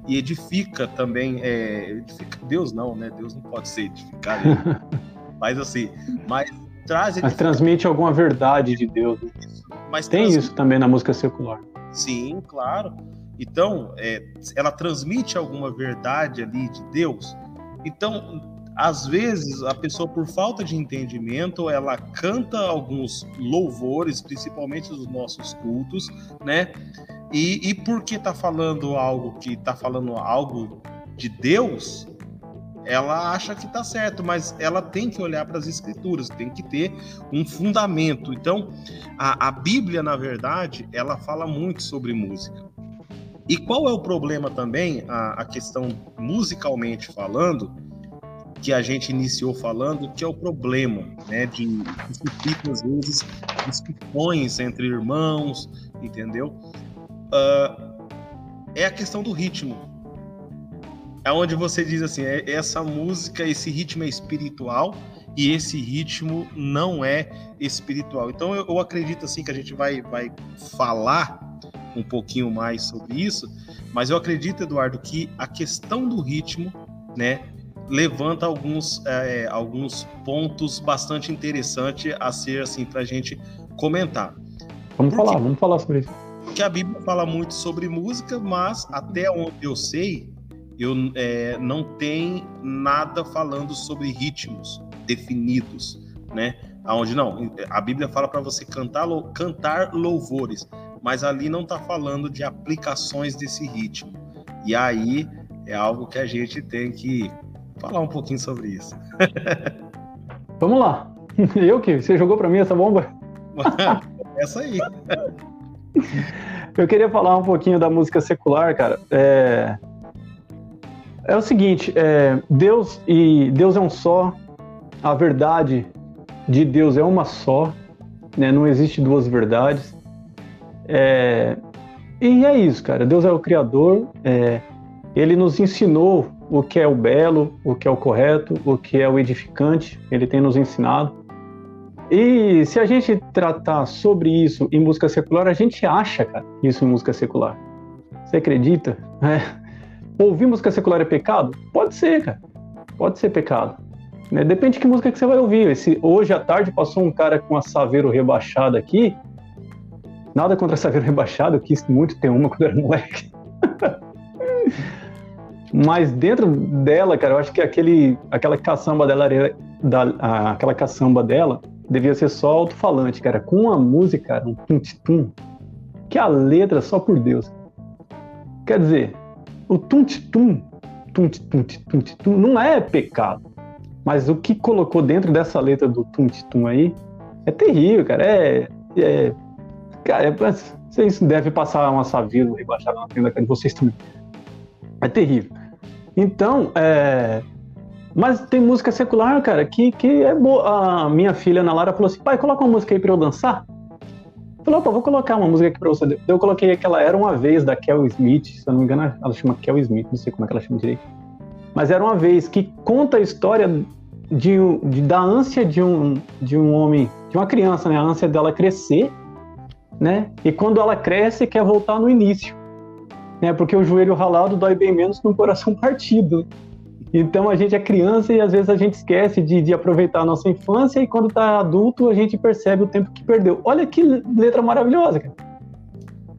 e edifica também. É, edifica, Deus não, né? Deus não pode ser edificado. mas assim, mas traz. Mas transmite alguma verdade de Deus. Né? Mas tem isso também na música secular. Sim, claro. Então, é, ela transmite alguma verdade ali de Deus. Então, às vezes, a pessoa, por falta de entendimento, ela canta alguns louvores, principalmente dos nossos cultos, né? E, e porque tá falando algo que tá falando algo de Deus, ela acha que está certo, mas ela tem que olhar para as escrituras, tem que ter um fundamento. Então, a, a, Bíblia, na verdade, ela fala muito sobre música. E qual é o problema também, a, a questão musicalmente falando, que a gente iniciou falando, que é o problema, né, de discutir às vezes discussões entre irmãos, entendeu? Uh, é a questão do ritmo é onde você diz assim, é, essa música, esse ritmo é espiritual e esse ritmo não é espiritual. Então eu, eu acredito assim que a gente vai, vai falar um pouquinho mais sobre isso, mas eu acredito, Eduardo, que a questão do ritmo, né, levanta alguns, é, alguns pontos bastante interessantes a ser assim para a gente comentar. Vamos Porque, falar, vamos falar sobre isso. Porque a Bíblia fala muito sobre música, mas até onde eu sei, eu é, não tem nada falando sobre ritmos definidos, né? Aonde não, a Bíblia fala para você cantar, cantar louvores, mas ali não está falando de aplicações desse ritmo. E aí é algo que a gente tem que falar um pouquinho sobre isso. Vamos lá. Eu que você jogou para mim essa bomba? essa aí. Eu queria falar um pouquinho da música secular, cara. É, é o seguinte, é, Deus e Deus é um só, a verdade de Deus é uma só, né? não existe duas verdades. É, e é isso, cara. Deus é o Criador, é, ele nos ensinou o que é o belo, o que é o correto, o que é o edificante, ele tem nos ensinado. E se a gente tratar sobre isso em música secular, a gente acha, cara, isso em música secular. Você acredita? É. Ouvir música secular é pecado? Pode ser, cara. Pode ser pecado. Né? Depende de que música que você vai ouvir. Esse, hoje à tarde passou um cara com a Saveiro rebaixada aqui. Nada contra a Saveiro rebaixada, eu quis muito ter uma quando era moleque. Mas dentro dela, cara, eu acho que aquele, aquela caçamba dela, da, aquela caçamba dela devia ser só alto-falante, cara. Com a música, cara, um tum-tum, que a letra só por Deus. Quer dizer, o tum-tum, tum-tum, não é pecado. Mas o que colocou dentro dessa letra do tum-tum aí é terrível, cara. É. é cara, é, vocês devem passar uma savila rebaixada na tenda de vocês também. É terrível. Então, é. Mas tem música secular, cara, que, que é boa. A minha filha Ana Lara falou assim: pai, coloca uma música aí pra eu dançar. Falei, opa, vou colocar uma música aqui pra você. Eu coloquei aquela Era Uma Vez, da Kel Smith, se eu não me engano, ela chama Kel Smith, não sei como é que ela chama direito. Mas Era Uma Vez, que conta a história de, de, da ânsia de um, de um homem, de uma criança, né? A ânsia dela crescer, né? E quando ela cresce, quer voltar no início. Né? Porque o joelho ralado dói bem menos que um coração partido. Então a gente é criança e às vezes a gente esquece de, de aproveitar a nossa infância e quando tá adulto a gente percebe o tempo que perdeu. Olha que letra maravilhosa, cara.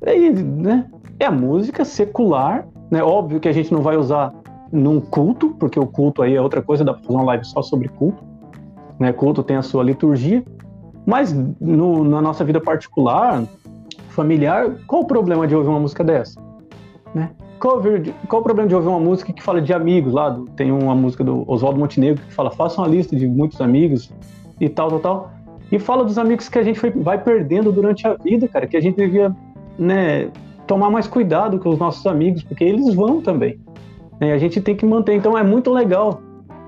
É, né? é a música secular, né? Óbvio que a gente não vai usar num culto, porque o culto aí é outra coisa, dá pra fazer uma live só sobre culto. Né? Culto tem a sua liturgia, mas no, na nossa vida particular, familiar, qual o problema de ouvir uma música dessa? Né? Qual, qual o problema de ouvir uma música que fala de amigos lá? Tem uma música do Oswaldo Montenegro que fala: faça uma lista de muitos amigos e tal, tal, tal. E fala dos amigos que a gente foi, vai perdendo durante a vida, cara, que a gente devia né, tomar mais cuidado com os nossos amigos, porque eles vão também. Né? A gente tem que manter. Então é muito legal.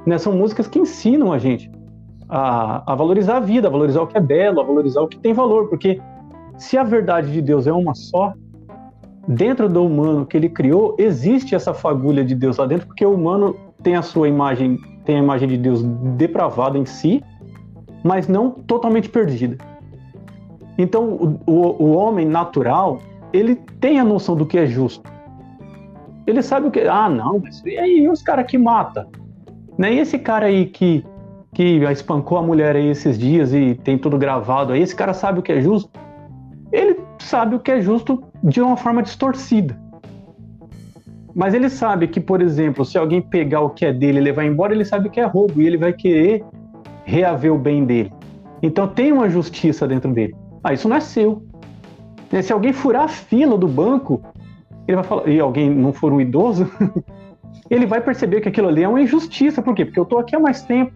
Né? São músicas que ensinam a gente a, a valorizar a vida, a valorizar o que é belo, a valorizar o que tem valor, porque se a verdade de Deus é uma só, dentro do humano que ele criou, existe essa fagulha de Deus lá dentro, porque o humano tem a sua imagem, tem a imagem de Deus depravada em si, mas não totalmente perdida. Então, o, o, homem natural, ele tem a noção do que é justo. Ele sabe o que. Ah, não, mas e aí os caras que mata? Né? E esse cara aí que, que espancou a mulher aí esses dias e tem tudo gravado aí, esse cara sabe o que é justo? Ele sabe o que é justo de uma forma distorcida. Mas ele sabe que, por exemplo, se alguém pegar o que é dele e levar embora, ele sabe que é roubo e ele vai querer reaver o bem dele. Então tem uma justiça dentro dele. Ah, isso não é seu. Né, se alguém furar a fila do banco, ele vai falar, e alguém não for um idoso, ele vai perceber que aquilo ali é uma injustiça. Por quê? Porque eu estou aqui há mais tempo.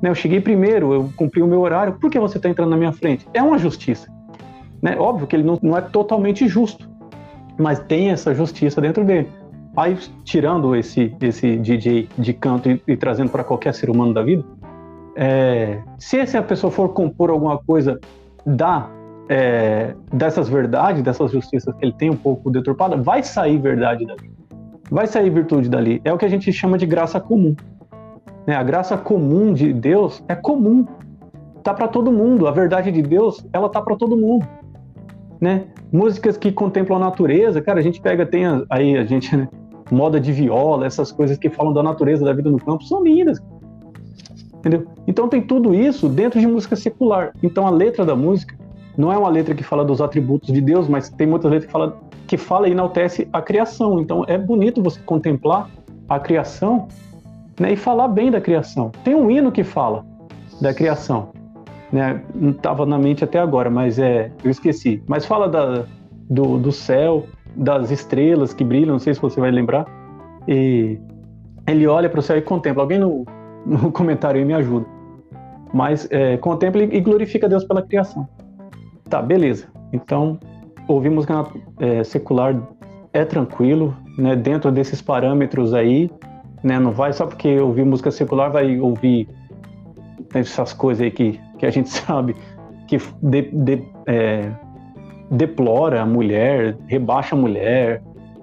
Né? Eu cheguei primeiro, eu cumpri o meu horário. Por que você está entrando na minha frente? É uma justiça. Né? Óbvio que ele não, não é totalmente justo, mas tem essa justiça dentro dele. Aí, tirando esse, esse DJ de canto e, e trazendo para qualquer ser humano da vida, é, se essa pessoa for compor alguma coisa da, é, dessas verdades, dessas justiças que ele tem um pouco deturpada, vai sair verdade dali. Vai sair virtude dali. É o que a gente chama de graça comum. Né? A graça comum de Deus é comum. Tá para todo mundo. A verdade de Deus, ela tá para todo mundo. Né? Músicas que contemplam a natureza, cara, a gente pega, tem aí a gente, né? moda de viola, essas coisas que falam da natureza da vida no campo, são lindas. Entendeu? Então tem tudo isso dentro de música secular. Então a letra da música não é uma letra que fala dos atributos de Deus, mas tem muitas letras que fala que fala e enaltece a criação. Então é bonito você contemplar a criação né, e falar bem da criação. Tem um hino que fala da criação. Né? Não estava na mente até agora, mas é, eu esqueci. Mas fala da, do, do céu, das estrelas que brilham, não sei se você vai lembrar. E ele olha para o céu e contempla. Alguém no, no comentário aí me ajuda. Mas é, contempla e glorifica Deus pela criação. Tá, beleza. Então, ouvir música é, secular é tranquilo, né? Dentro desses parâmetros aí, né? Não vai só porque ouvir música secular vai ouvir essas coisas aí que, que a gente sabe que de, de, é, deplora a mulher, rebaixa a mulher,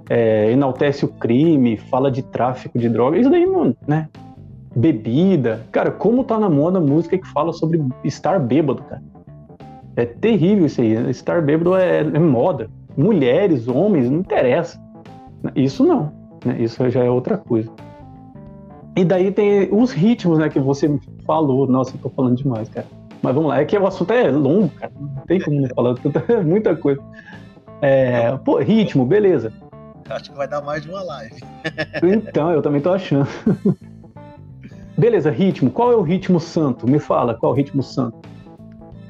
é, enaltece o crime, fala de tráfico de drogas, isso daí não, né? Bebida. Cara, como tá na moda música que fala sobre estar bêbado, cara? É terrível isso aí. Estar bêbado é, é moda. Mulheres, homens, não interessa. Isso não. Né? Isso já é outra coisa. E daí tem os ritmos, né, que você falou. Nossa, eu tô falando demais, cara. Mas vamos lá, é que o assunto é longo, cara. Não tem como não falar, é muita coisa. É, pô, ritmo, beleza. Acho que vai dar mais de uma live. então, eu também tô achando. beleza, ritmo. Qual é o ritmo santo? Me fala, qual é o ritmo santo?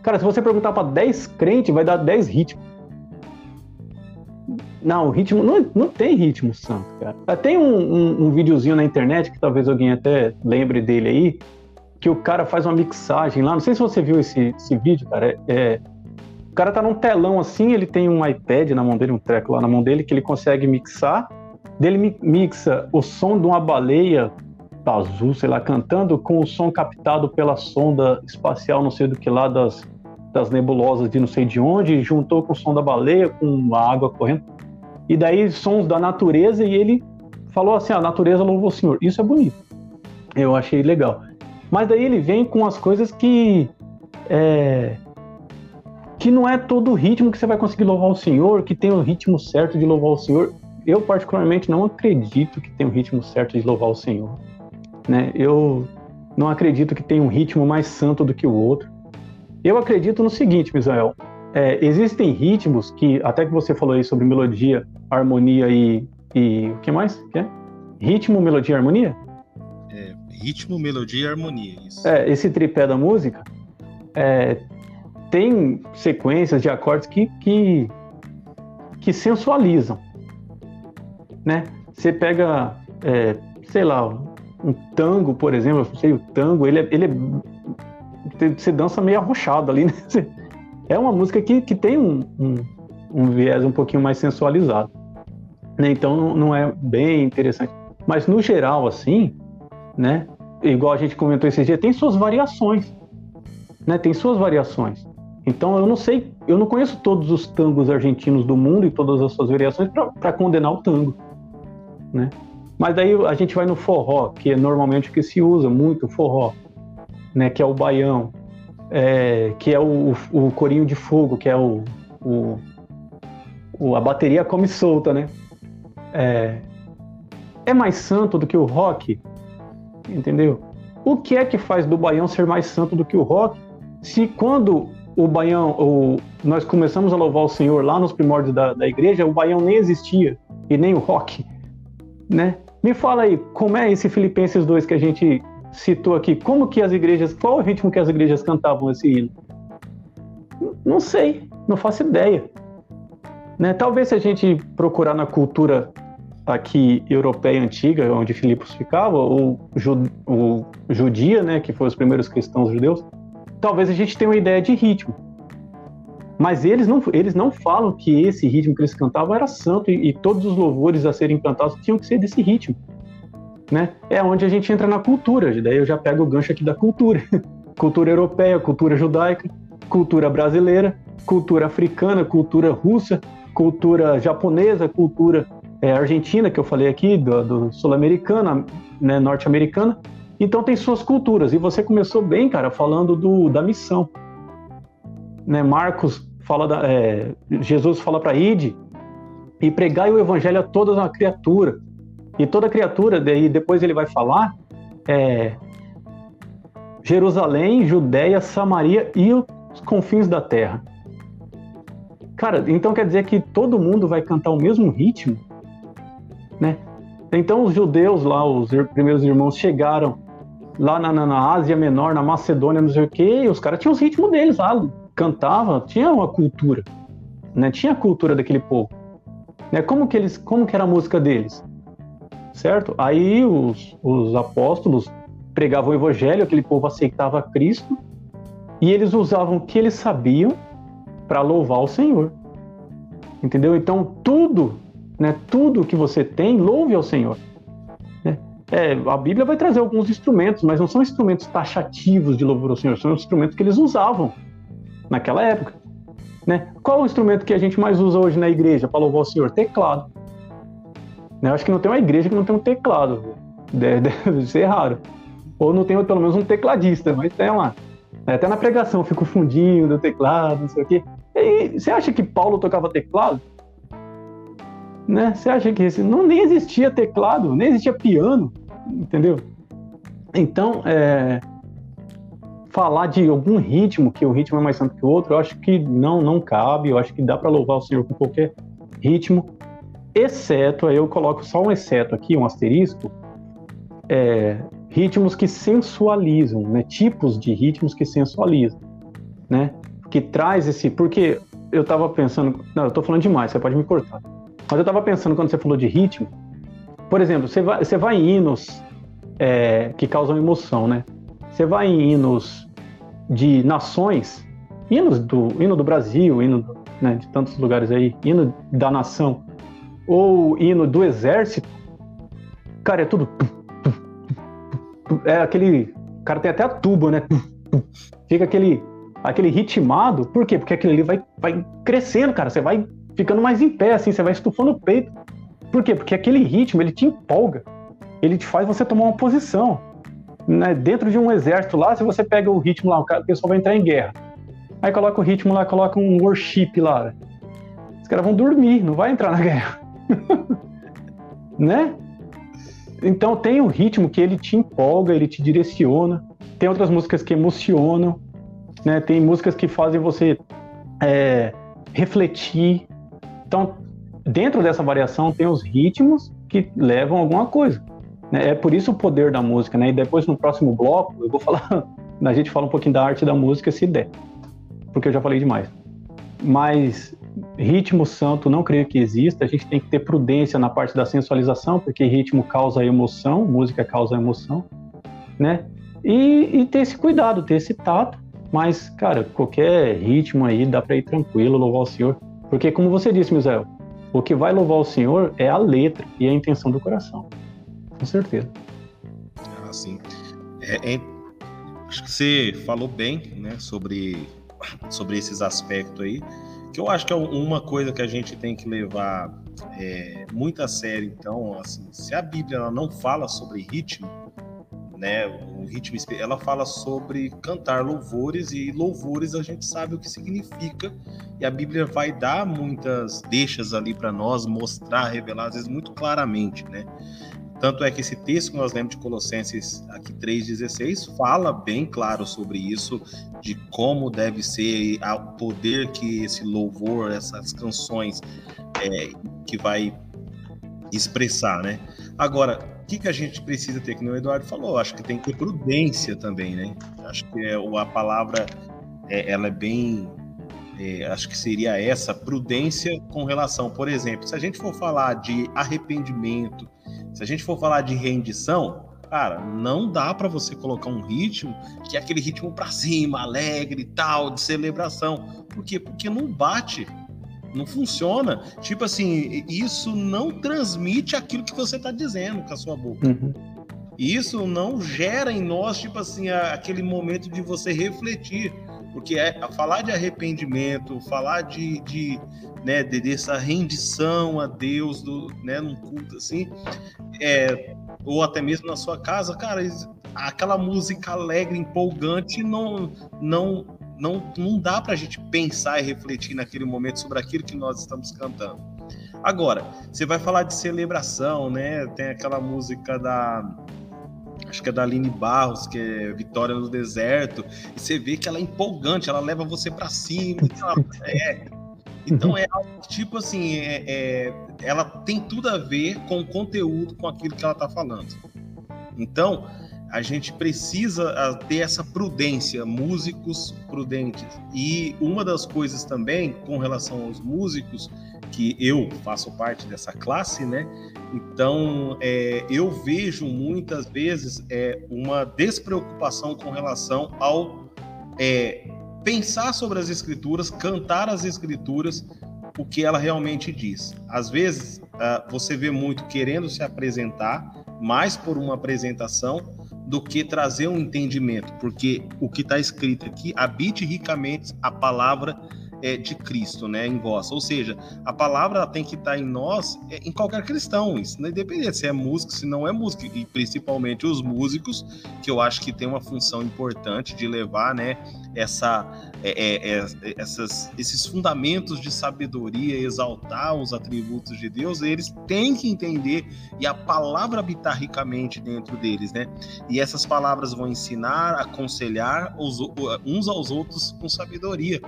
Cara, se você perguntar para 10 crentes, vai dar 10 ritmos. Não, o ritmo. Não, não tem ritmo santo, cara. Tem um, um, um videozinho na internet, que talvez alguém até lembre dele aí, que o cara faz uma mixagem lá. Não sei se você viu esse, esse vídeo, cara. É, é, o cara tá num telão assim, ele tem um iPad na mão dele, um treco lá na mão dele, que ele consegue mixar. Dele mixa o som de uma baleia azul, sei lá, cantando com o som captado pela sonda espacial, não sei do que lá, das, das nebulosas de não sei de onde, juntou com o som da baleia, com a água correndo. E daí sons da natureza, e ele falou assim: a natureza louvou o Senhor. Isso é bonito. Eu achei legal. Mas daí ele vem com as coisas que. É, que não é todo o ritmo que você vai conseguir louvar o Senhor, que tem o ritmo certo de louvar o Senhor. Eu, particularmente, não acredito que tem o ritmo certo de louvar o Senhor. Né? Eu não acredito que tem um ritmo mais santo do que o outro. Eu acredito no seguinte, Misael. É, existem ritmos que, até que você falou aí sobre melodia, harmonia e. e o que mais? Que é? Ritmo, melodia e harmonia? Ritmo, melodia e harmonia. Isso. É, esse tripé da música é, tem sequências de acordes que, que, que sensualizam. Né? Você pega, é, sei lá, um tango, por exemplo, eu sei, o tango, ele é, ele é, você dança meio arrochado ali, né? É uma música que, que tem um, um, um viés um pouquinho mais sensualizado. Né? Então não é bem interessante. Mas no geral, assim, né? Igual a gente comentou esse dia, tem suas variações, né? Tem suas variações. Então eu não sei, eu não conheço todos os tangos argentinos do mundo e todas as suas variações para condenar o tango, né? Mas daí a gente vai no forró, que é normalmente o que se usa muito, forró, né? Que é o baião, é, que é o, o, corinho de fogo, que é o, o, o, a bateria come solta, né? É, é mais santo do que o rock? Entendeu? O que é que faz do baião ser mais santo do que o rock? Se quando o baião, o, nós começamos a louvar o Senhor lá nos primórdios da, da igreja, o baião nem existia e nem o rock, né? Me fala aí, como é esse Filipenses 2 que a gente citou aqui? Como que as igrejas, qual o ritmo que as igrejas cantavam esse hino? Não sei, não faço ideia. Né? Talvez se a gente procurar na cultura aqui europeia antiga, onde Filipos ficava, ou, ju, o judia, né, que foram os primeiros cristãos judeus, talvez a gente tenha uma ideia de ritmo. Mas eles não, eles não falam que esse ritmo que eles cantavam era santo e, e todos os louvores a serem cantados tinham que ser desse ritmo. Né? É onde a gente entra na cultura, daí eu já pego o gancho aqui da cultura. cultura europeia, cultura judaica, cultura brasileira, cultura africana, cultura russa, cultura japonesa, cultura é, argentina, que eu falei aqui, do, do sul-americana, né, norte-americana. Então tem suas culturas. E você começou bem, cara, falando do, da missão. Né, Marcos fala da, é, Jesus fala para Ide e pregai o evangelho a toda uma criatura. E toda criatura, daí depois ele vai falar é, Jerusalém, Judéia, Samaria e os confins da terra. Cara, então quer dizer que todo mundo vai cantar o mesmo ritmo, né? Então os judeus lá, os primeiros irmãos chegaram lá na, na Ásia Menor, na Macedônia, não sei o quê, e os caras tinham os ritmos deles lá, cantava, tinha uma cultura, né? Tinha a cultura daquele povo. Né? Como que eles, como que era a música deles? Certo? Aí os, os apóstolos pregavam o evangelho, aquele povo aceitava Cristo, e eles usavam o que eles sabiam para louvar o Senhor. Entendeu? Então tudo, né, tudo que você tem, louve ao Senhor. Né? É, a Bíblia vai trazer alguns instrumentos, mas não são instrumentos taxativos de louvor ao Senhor, são instrumentos que eles usavam naquela época. Né? Qual o instrumento que a gente mais usa hoje na igreja para louvar o Senhor? Teclado. Né? Eu acho que não tem uma igreja que não tem um teclado. Deve ser raro. Ou não tem pelo menos um tecladista, mas tem lá. Até na pregação fica o fundinho do teclado, não sei o quê. E você acha que Paulo tocava teclado? Né? Você acha que esse... não nem existia teclado, nem existia piano, entendeu? Então, é... falar de algum ritmo que o ritmo é mais santo que o outro, eu acho que não não cabe. Eu acho que dá para louvar o Senhor com qualquer ritmo, exceto aí eu coloco só um exceto aqui, um asterisco, é... ritmos que sensualizam, né? Tipos de ritmos que sensualizam, né? que traz esse. Porque eu tava pensando. Não, eu tô falando demais, você pode me cortar. Mas eu tava pensando quando você falou de ritmo. Por exemplo, você vai, você vai em hinos é, que causam emoção, né? Você vai em hinos de nações, hinos do hino do Brasil, hino né, de tantos lugares aí, hino da nação, ou hino do exército, cara, é tudo. É aquele. O cara tem até a tuba, né? Fica aquele aquele ritmado. Por quê? Porque aquele ali vai, vai crescendo, cara. Você vai ficando mais em pé, assim, você vai estufando o peito. Por quê? Porque aquele ritmo, ele te empolga. Ele te faz você tomar uma posição. Né? Dentro de um exército lá, se você pega o ritmo lá, o pessoal vai entrar em guerra. Aí coloca o ritmo lá, coloca um worship lá. Os caras vão dormir, não vai entrar na guerra. né? Então tem um ritmo que ele te empolga, ele te direciona. Tem outras músicas que emocionam né? Tem músicas que fazem você é, refletir. Então, dentro dessa variação tem os ritmos que levam a alguma coisa. Né? É por isso o poder da música, né? E depois no próximo bloco eu vou falar, a gente fala um pouquinho da arte da música se der, porque eu já falei demais. Mas ritmo santo não creio que exista. A gente tem que ter prudência na parte da sensualização, porque ritmo causa emoção, música causa emoção, né? E, e ter esse cuidado, ter esse tato mas, cara, qualquer ritmo aí dá para ir tranquilo, louvar o Senhor. Porque, como você disse, Misael, o que vai louvar o Senhor é a letra e a intenção do coração. Com certeza. Ah, sim. É, é, acho que você falou bem né, sobre, sobre esses aspectos aí, que eu acho que é uma coisa que a gente tem que levar é, muito a sério. Então, assim, se a Bíblia não fala sobre ritmo, né? O ritmo, ela fala sobre cantar louvores e louvores a gente sabe o que significa e a Bíblia vai dar muitas deixas ali para nós mostrar, revelar às vezes muito claramente, né? Tanto é que esse texto que nós lemos de Colossenses aqui 3,16 fala bem claro sobre isso, de como deve ser o poder que esse louvor, essas canções é, que vai expressar, né? Agora, que, que a gente precisa ter, que o Eduardo falou, acho que tem que ter prudência também, né? Acho que é, a palavra, é, ela é bem, é, acho que seria essa, prudência com relação, por exemplo, se a gente for falar de arrependimento, se a gente for falar de rendição, cara, não dá para você colocar um ritmo que é aquele ritmo para cima, alegre e tal, de celebração. Por quê? Porque não bate. Não funciona. Tipo assim, isso não transmite aquilo que você está dizendo com a sua boca. Uhum. Isso não gera em nós, tipo assim, aquele momento de você refletir. Porque é, falar de arrependimento, falar de, de, né, de, dessa rendição a Deus, do, né, num culto assim, é, ou até mesmo na sua casa, cara, aquela música alegre, empolgante, não, não, não, não dá para a gente pensar e refletir naquele momento sobre aquilo que nós estamos cantando. Agora, você vai falar de celebração, né? Tem aquela música da acho que é da Aline Barros, que é Vitória no Deserto, e você vê que ela é empolgante, ela leva você para cima. Então, é, então é algo tipo assim, é, é, ela tem tudo a ver com o conteúdo, com aquilo que ela está falando. Então, a gente precisa ah, ter essa prudência, músicos prudentes. E uma das coisas também, com relação aos músicos, que eu faço parte dessa classe, né? Então, é, eu vejo muitas vezes é, uma despreocupação com relação ao é, pensar sobre as escrituras, cantar as escrituras, o que ela realmente diz. Às vezes, uh, você vê muito querendo se apresentar, mais por uma apresentação, do que trazer um entendimento, porque o que está escrito aqui, habite ricamente a palavra é, de Cristo, né, em vós. Ou seja, a palavra tem que estar em nós, é, em qualquer cristão, isso não independente se é músico, se não é músico, e principalmente os músicos, que eu acho que tem uma função importante de levar, né, essa, é, é, é, essas, esses fundamentos de sabedoria, exaltar os atributos de Deus, eles têm que entender e a palavra habitar ricamente dentro deles, né? E essas palavras vão ensinar, aconselhar os, uns aos outros com sabedoria.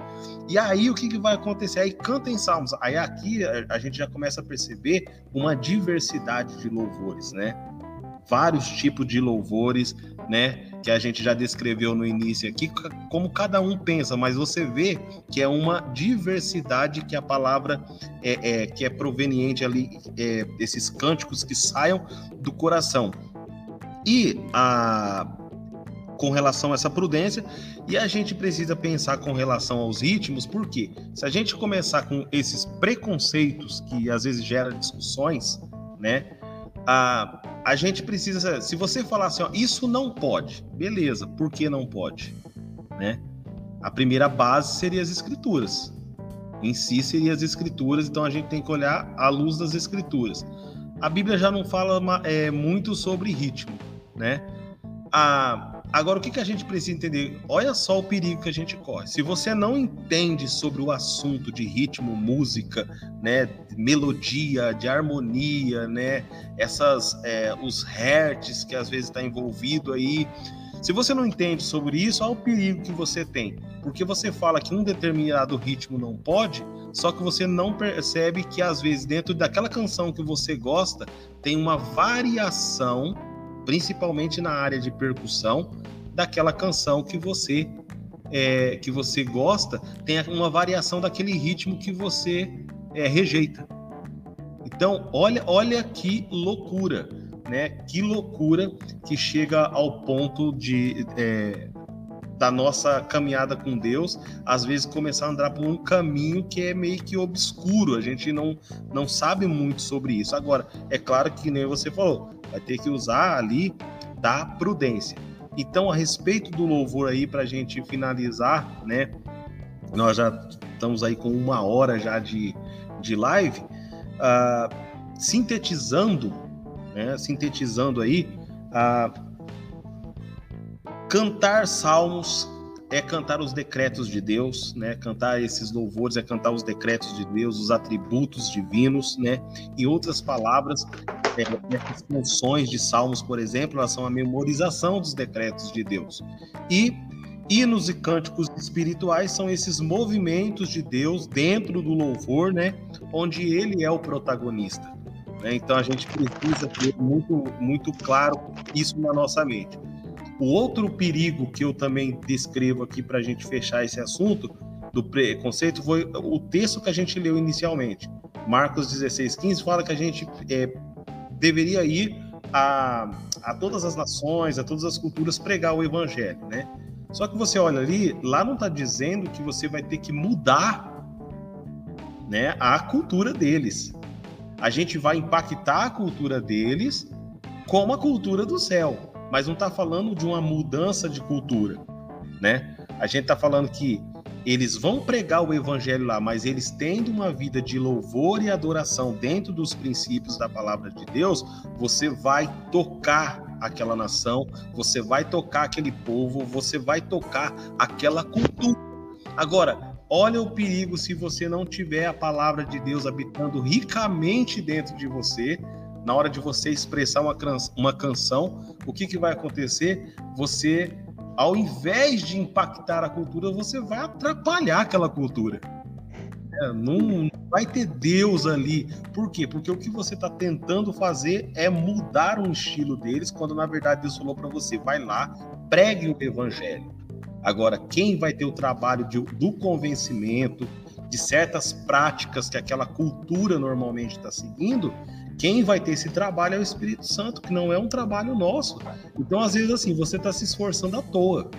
E aí aí o que, que vai acontecer? Aí cantem salmos. Aí aqui a, a gente já começa a perceber uma diversidade de louvores, né? Vários tipos de louvores, né? Que a gente já descreveu no início aqui, como cada um pensa, mas você vê que é uma diversidade que a palavra é, é que é proveniente ali, é, desses cânticos que saiam do coração. E a com relação a essa prudência e a gente precisa pensar com relação aos ritmos, porque se a gente começar com esses preconceitos que às vezes geram discussões, né? A, a gente precisa, se você falar assim, ó, isso não pode, beleza, por que não pode? Né? A primeira base seria as escrituras. Em si seria as escrituras, então a gente tem que olhar à luz das escrituras. A Bíblia já não fala é, muito sobre ritmo, né? A, Agora, o que, que a gente precisa entender? Olha só o perigo que a gente corre. Se você não entende sobre o assunto de ritmo, música, né, melodia, de harmonia, né, essas, é, os hertz que às vezes está envolvido aí, se você não entende sobre isso, olha o perigo que você tem. Porque você fala que um determinado ritmo não pode, só que você não percebe que às vezes dentro daquela canção que você gosta tem uma variação principalmente na área de percussão, daquela canção que você é, que você gosta, tem uma variação daquele ritmo que você é, rejeita. Então, olha, olha que loucura, né? Que loucura que chega ao ponto de é, da nossa caminhada com Deus, às vezes começar a andar por um caminho que é meio que obscuro, a gente não, não sabe muito sobre isso. Agora, é claro que nem você falou, vai ter que usar ali da prudência. Então, a respeito do louvor aí, para a gente finalizar, né? Nós já estamos aí com uma hora já de, de live, uh, sintetizando, né? Sintetizando aí, uh, cantar salmos é cantar os decretos de Deus, né? Cantar esses louvores é cantar os decretos de Deus, os atributos divinos, né? Em outras palavras, é, essas funções de salmos, por exemplo, elas são a memorização dos decretos de Deus. E hinos e cânticos espirituais são esses movimentos de Deus dentro do louvor, né, onde ele é o protagonista. Né? Então a gente precisa ter muito, muito claro isso na nossa mente. O outro perigo que eu também descrevo aqui para a gente fechar esse assunto do preconceito foi o texto que a gente leu inicialmente. Marcos 16, 15 fala que a gente é, deveria ir a, a todas as nações, a todas as culturas pregar o evangelho, né? Só que você olha ali, lá não está dizendo que você vai ter que mudar né, a cultura deles. A gente vai impactar a cultura deles como a cultura do céu, mas não está falando de uma mudança de cultura, né? A gente está falando que eles vão pregar o evangelho lá, mas eles tendo uma vida de louvor e adoração dentro dos princípios da palavra de Deus, você vai tocar aquela nação, você vai tocar aquele povo, você vai tocar aquela cultura. Agora, olha o perigo se você não tiver a palavra de Deus habitando ricamente dentro de você. Na hora de você expressar uma, canção, o que, que vai acontecer? Você, ao invés de impactar a cultura, você vai atrapalhar aquela cultura. É, não, vai ter Deus ali. Por quê? Porque o que você está tentando fazer é mudar o estilo deles, quando na verdade Deus falou para você: vai lá, pregue o evangelho. Agora, quem vai ter o trabalho de, do convencimento de certas práticas que aquela cultura normalmente está seguindo, quem vai ter esse trabalho é o Espírito Santo, que não é um trabalho nosso. Então, às vezes, assim, você está se esforçando à toa,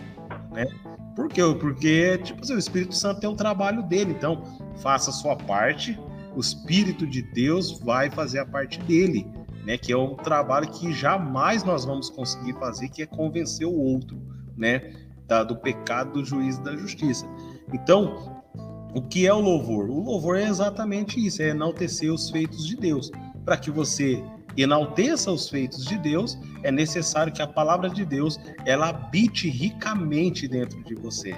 né? Por quê? Porque, tipo assim, o Espírito Santo tem um trabalho dele. Então, faça a sua parte, o Espírito de Deus vai fazer a parte dele, né? Que é um trabalho que jamais nós vamos conseguir fazer, que é convencer o outro, né? Da, do pecado, do juízo da justiça. Então, o que é o louvor? O louvor é exatamente isso, é enaltecer os feitos de Deus. Para que você enalteça os feitos de Deus, é necessário que a palavra de Deus ela habite ricamente dentro de você.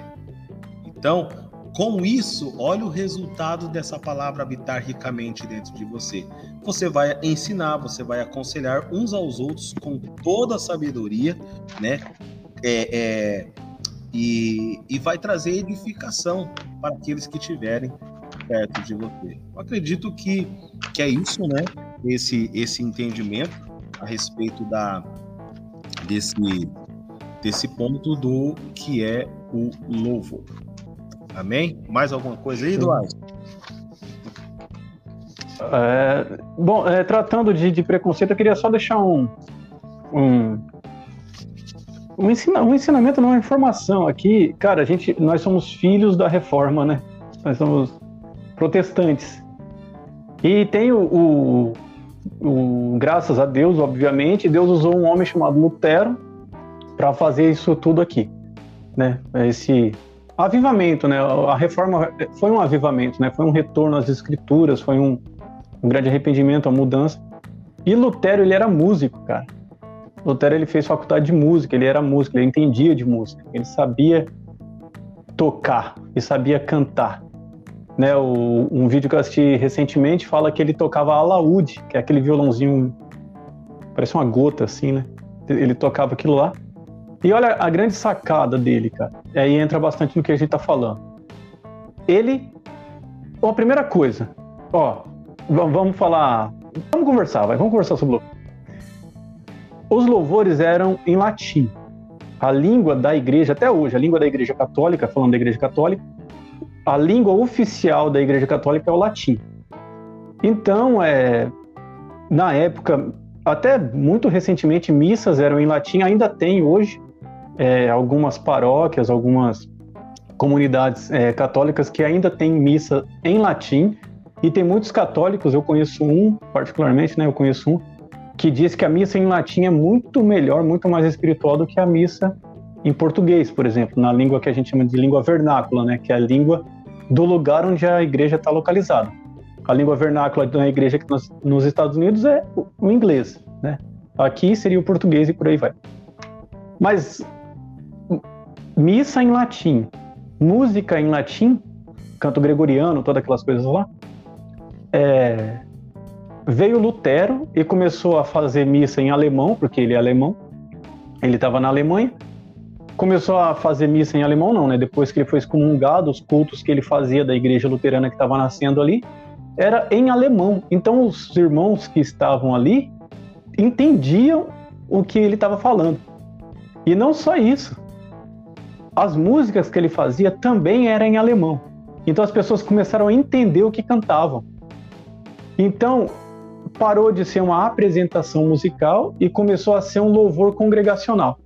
Então, com isso, olha o resultado dessa palavra habitar ricamente dentro de você. Você vai ensinar, você vai aconselhar uns aos outros com toda a sabedoria, né? É, é, e, e vai trazer edificação para aqueles que estiverem perto de você. Eu acredito que, que é isso, né? Esse, esse entendimento a respeito da, desse, desse ponto do que é o louvor. Amém? Mais alguma coisa aí, Eduardo? É, bom, é, tratando de, de, preconceito, eu queria só deixar um, um, um, ensina, um ensinamento, não, uma informação aqui. Cara, a gente, nós somos filhos da reforma, né? Nós somos protestantes. E tem o, o, o, graças a Deus, obviamente, Deus usou um homem chamado Lutero para fazer isso tudo aqui, né? Esse avivamento, né? A reforma foi um avivamento, né? Foi um retorno às escrituras, foi um, um grande arrependimento, a mudança. E Lutero, ele era músico, cara. Lutero, ele fez faculdade de música, ele era músico, ele entendia de música, ele sabia tocar e sabia cantar. Né, o, um vídeo que eu assisti recentemente fala que ele tocava alaúde, que é aquele violãozinho, parece uma gota assim, né? Ele tocava aquilo lá. E olha a grande sacada dele, cara. Aí entra bastante no que a gente tá falando. Ele. A primeira coisa, ó, vamos falar. Vamos conversar, vai, vamos conversar sobre louvor. Os louvores eram em latim. A língua da igreja, até hoje, a língua da igreja católica, falando da igreja católica, a língua oficial da Igreja Católica é o latim. Então, é, na época, até muito recentemente, missas eram em latim, ainda tem hoje é, algumas paróquias, algumas comunidades é, católicas que ainda têm missa em latim, e tem muitos católicos, eu conheço um particularmente, né, eu conheço um, que diz que a missa em latim é muito melhor, muito mais espiritual do que a missa em português, por exemplo, na língua que a gente chama de língua vernácula, né, que é a língua do lugar onde a igreja está localizada. A língua vernácula da igreja nos, nos Estados Unidos é o, o inglês, né? Aqui seria o português e por aí vai. Mas missa em latim, música em latim, canto gregoriano, todas aquelas coisas lá, é, veio Lutero e começou a fazer missa em alemão, porque ele é alemão. Ele estava na Alemanha. Começou a fazer missa em alemão, não, né? Depois que ele foi excomungado, os cultos que ele fazia da igreja luterana que estava nascendo ali era em alemão. Então os irmãos que estavam ali entendiam o que ele estava falando. E não só isso. As músicas que ele fazia também eram em alemão. Então as pessoas começaram a entender o que cantavam. Então parou de ser uma apresentação musical e começou a ser um louvor congregacional.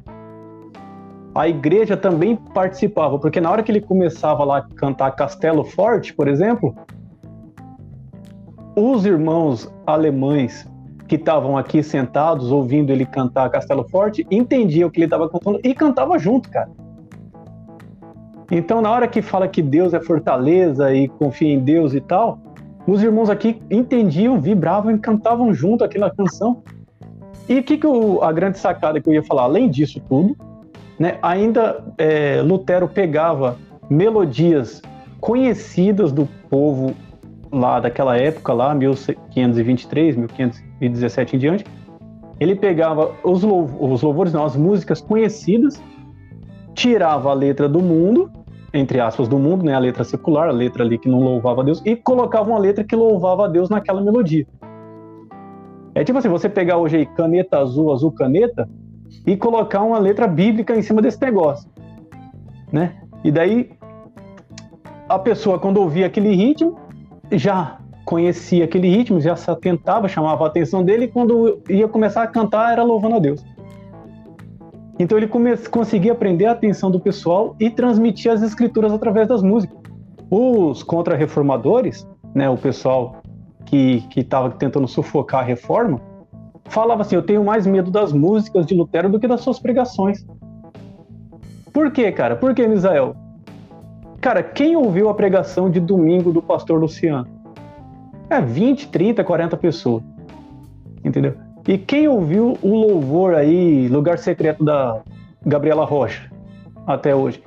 A igreja também participava, porque na hora que ele começava lá a cantar Castelo Forte, por exemplo, os irmãos alemães que estavam aqui sentados ouvindo ele cantar Castelo Forte entendiam o que ele estava cantando e cantava junto, cara. Então, na hora que fala que Deus é fortaleza e confia em Deus e tal, os irmãos aqui entendiam, vibravam e cantavam junto aquela canção. E o que, que eu, a grande sacada que eu ia falar, além disso tudo, né, ainda é, Lutero pegava melodias conhecidas do povo lá daquela época, lá 1523, 1500 2017 em diante, ele pegava os, os louvores, não, as músicas conhecidas, tirava a letra do mundo, entre aspas, do mundo, né, a letra secular, a letra ali que não louvava a Deus, e colocava uma letra que louvava a Deus naquela melodia. É tipo assim, você pegar hoje aí caneta azul, azul caneta, e colocar uma letra bíblica em cima desse negócio, né? E daí a pessoa quando ouvia aquele ritmo já conhecia aquele ritmo, já se atentava, chamava a atenção dele e quando ia começar a cantar era louvando a Deus. Então ele conseguia aprender a atenção do pessoal e transmitir as escrituras através das músicas. Os contra-reformadores, né, o pessoal que estava tentando sufocar a reforma, falava assim: Eu tenho mais medo das músicas de Lutero do que das suas pregações. Por quê, cara? Por que, Misael? Cara, quem ouviu a pregação de domingo do pastor Luciano? É 20, 30, 40 pessoas. Entendeu? E quem ouviu o louvor aí, Lugar Secreto da Gabriela Rocha, até hoje?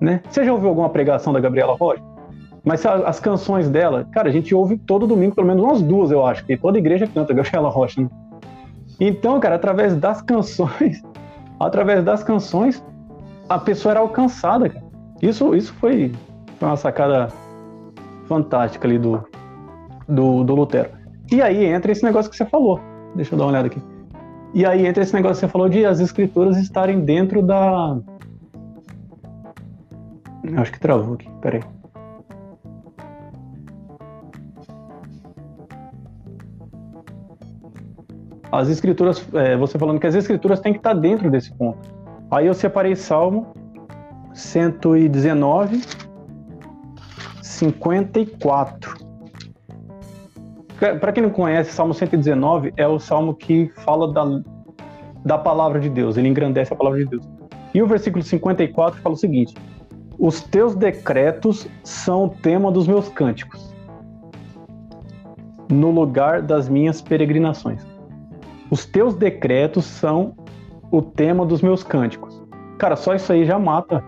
Né? Você já ouviu alguma pregação da Gabriela Rocha? Mas as canções dela, cara, a gente ouve todo domingo, pelo menos umas duas, eu acho, toda igreja canta Gabriela Rocha, né? Então, cara, através das canções, através das canções, a pessoa era alcançada, cara. Isso, isso foi, uma sacada fantástica ali do, do, do Lutero. E aí entra esse negócio que você falou. Deixa eu dar uma olhada aqui. E aí entra esse negócio que você falou de as escrituras estarem dentro da. Acho que travou aqui, peraí. As escrituras, é, você falando que as escrituras têm que estar dentro desse ponto. Aí eu separei Salmo 119, 54. Para quem não conhece, Salmo 119 é o salmo que fala da, da palavra de Deus, ele engrandece a palavra de Deus. E o versículo 54 fala o seguinte: Os teus decretos são o tema dos meus cânticos, no lugar das minhas peregrinações. Os teus decretos são o tema dos meus cânticos. Cara, só isso aí já mata.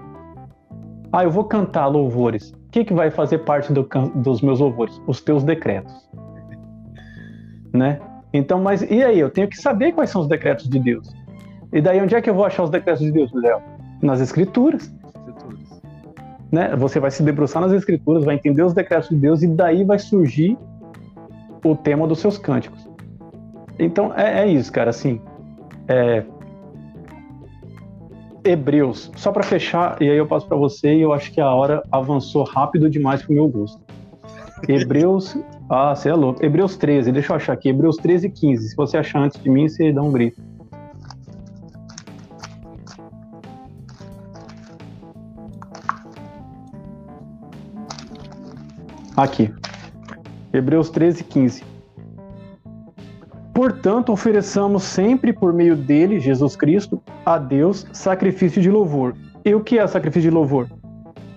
Ah, eu vou cantar louvores. O que, que vai fazer parte do, dos meus louvores? Os teus decretos né? Então, mas e aí? Eu tenho que saber quais são os decretos de Deus. E daí, onde é que eu vou achar os decretos de Deus, Léo? Nas Escrituras. Escrituras. Né? Você vai se debruçar nas Escrituras, vai entender os decretos de Deus, e daí vai surgir o tema dos seus cânticos. Então, é, é isso, cara. Assim, é... Hebreus, só para fechar, e aí eu passo para você, e eu acho que a hora avançou rápido demais pro meu gosto. Hebreus ah, você é louco. Hebreus 13, deixa eu achar aqui. Hebreus 13 e 15. Se você achar antes de mim, você dá um grito. Aqui. Hebreus 13 e 15. Portanto, ofereçamos sempre por meio dele, Jesus Cristo, a Deus sacrifício de louvor. E o que é sacrifício de louvor?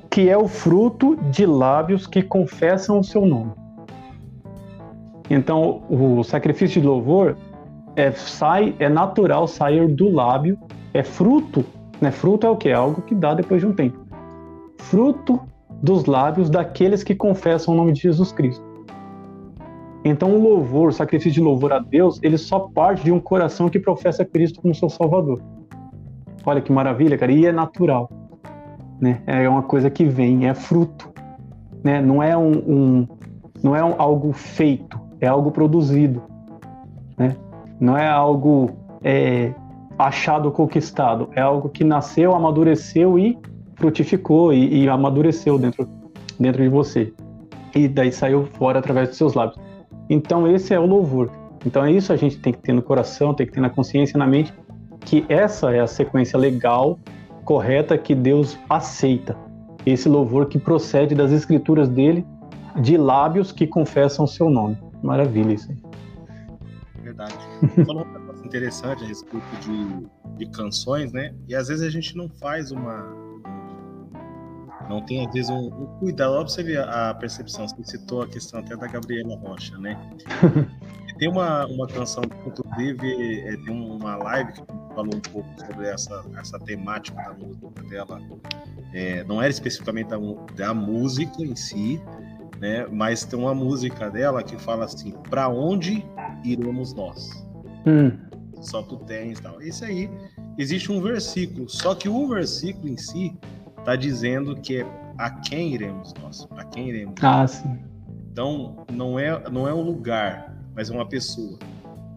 Que é o fruto de lábios que confessam o seu nome. Então, o sacrifício de louvor é, sai, é natural sair do lábio, é fruto, né? Fruto é o que? É algo que dá depois de um tempo. Fruto dos lábios daqueles que confessam o nome de Jesus Cristo. Então, o louvor, o sacrifício de louvor a Deus, ele só parte de um coração que professa Cristo como seu Salvador. Olha que maravilha, cara, e é natural. Né? É uma coisa que vem, é fruto. Né? Não é um, um não é um, algo feito, é algo produzido. Né? Não é algo é, achado, conquistado. É algo que nasceu, amadureceu e frutificou e, e amadureceu dentro, dentro de você. E daí saiu fora através dos seus lábios. Então esse é o louvor. Então é isso a gente tem que ter no coração, tem que ter na consciência, na mente, que essa é a sequência legal, correta que Deus aceita. Esse louvor que procede das escrituras dele, de lábios que confessam o seu nome. Maravilha isso aí. Verdade. Falou um negócio interessante a respeito de, de canções, né? E às vezes a gente não faz uma, não tem, às vezes, um, um cuidado. Olha pra você ver a percepção. Você citou a questão até da Gabriela Rocha, né? tem uma, uma canção, inclusive, é, tem uma live que falou um pouco sobre essa, essa temática da música dela. É, não era especificamente da, da música em si, né? Mas tem uma música dela que fala assim: para onde iremos nós? Hum. Só tu tens tal. Isso aí, existe um versículo, só que o versículo em si está dizendo que é a quem iremos nós, para quem iremos. Ah, sim. Então, não é, não é um lugar, mas é uma pessoa.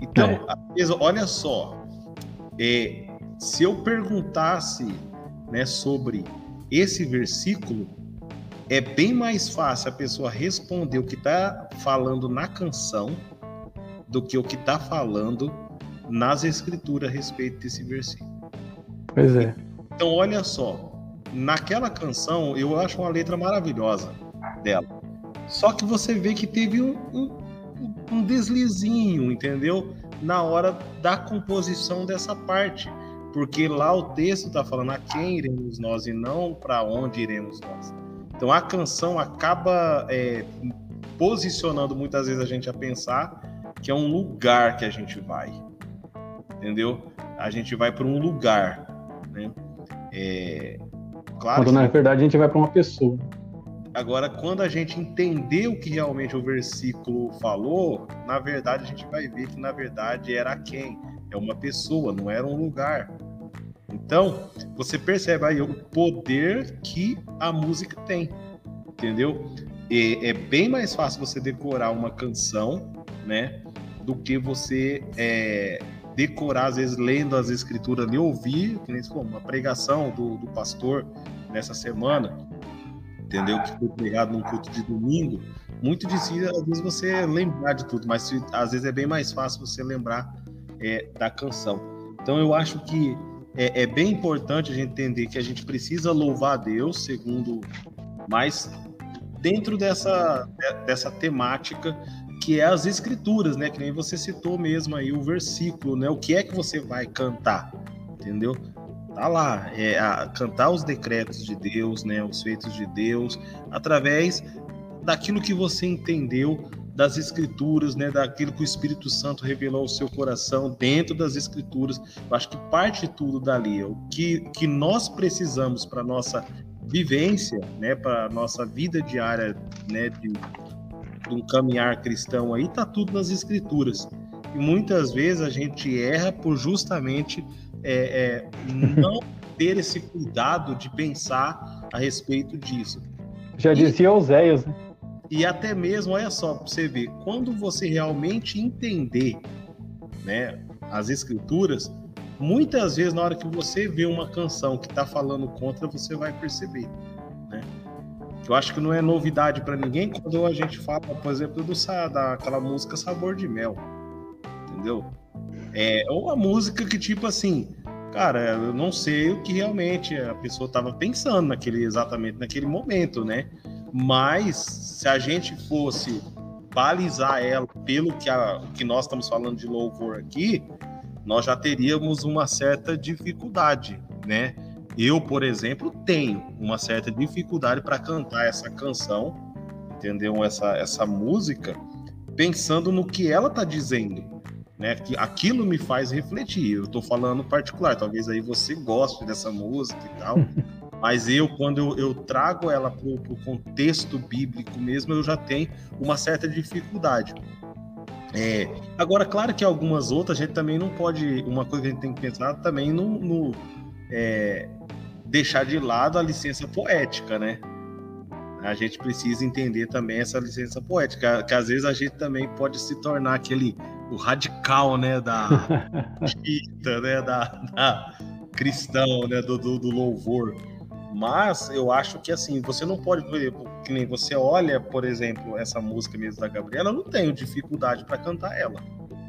Então, é. olha só, é, se eu perguntasse né, sobre esse versículo, é bem mais fácil a pessoa responder o que está falando na canção do que o que está falando nas escrituras a respeito desse versículo. Pois é. Então, olha só, naquela canção eu acho uma letra maravilhosa dela. Só que você vê que teve um, um, um deslizinho, entendeu? Na hora da composição dessa parte. Porque lá o texto está falando a quem iremos nós e não para onde iremos nós. Então a canção acaba é, posicionando muitas vezes a gente a pensar que é um lugar que a gente vai, entendeu? A gente vai para um lugar, né? É, Claro quando na verdade a gente vai para uma pessoa. Agora, quando a gente entender o que realmente o versículo falou, na verdade a gente vai ver que na verdade era quem? É uma pessoa, não era um lugar. Então, você percebe aí o poder que a música tem, entendeu? E é bem mais fácil você decorar uma canção, né, do que você é, decorar, às vezes, lendo as escrituras, ouvir, nem se uma pregação do, do pastor nessa semana, entendeu? Que foi pregado num culto de domingo. Muito si, às vezes, você lembrar de tudo, mas às vezes é bem mais fácil você lembrar é, da canção. Então, eu acho que é, é bem importante a gente entender que a gente precisa louvar a Deus, segundo, mas dentro dessa, dessa temática que é as escrituras, né? Que nem você citou mesmo aí o versículo, né? O que é que você vai cantar, entendeu? Tá lá, é a, cantar os decretos de Deus, né? Os feitos de Deus, através daquilo que você entendeu das escrituras, né, daquilo que o Espírito Santo revelou ao seu coração dentro das escrituras. Eu acho que parte tudo dali, o que, que nós precisamos para nossa vivência, né, para nossa vida diária, né, de, de um caminhar cristão aí, tá tudo nas escrituras. E muitas vezes a gente erra por justamente é, é, não ter esse cuidado de pensar a respeito disso. Já e, dizia Oséias, né? E até mesmo, olha só, para você ver, quando você realmente entender né, as escrituras, muitas vezes na hora que você vê uma canção que está falando contra, você vai perceber. Eu acho que não é novidade para ninguém quando a gente fala, por exemplo, do, daquela música Sabor de Mel. Entendeu? É, ou a música que, tipo assim, cara, eu não sei o que realmente a pessoa estava pensando naquele, exatamente naquele momento, né? Mas se a gente fosse balizar ela pelo que, a, que nós estamos falando de louvor aqui, nós já teríamos uma certa dificuldade, né? Eu, por exemplo, tenho uma certa dificuldade para cantar essa canção, entendeu? Essa, essa música, pensando no que ela está dizendo, né? Que aquilo me faz refletir. Eu estou falando particular, talvez aí você goste dessa música e tal, mas eu, quando eu, eu trago ela para o contexto bíblico mesmo, eu já tenho uma certa dificuldade. É, agora, claro que algumas outras a gente também não pode. Uma coisa que a gente tem que pensar também no, no é, deixar de lado a licença poética, né? A gente precisa entender também essa licença poética, que às vezes a gente também pode se tornar aquele o radical, né, da né, da, da cristão, né, do, do, do louvor. Mas eu acho que assim, você não pode, por exemplo, que nem você olha, por exemplo, essa música mesmo da Gabriela, eu não tenho dificuldade para cantar ela.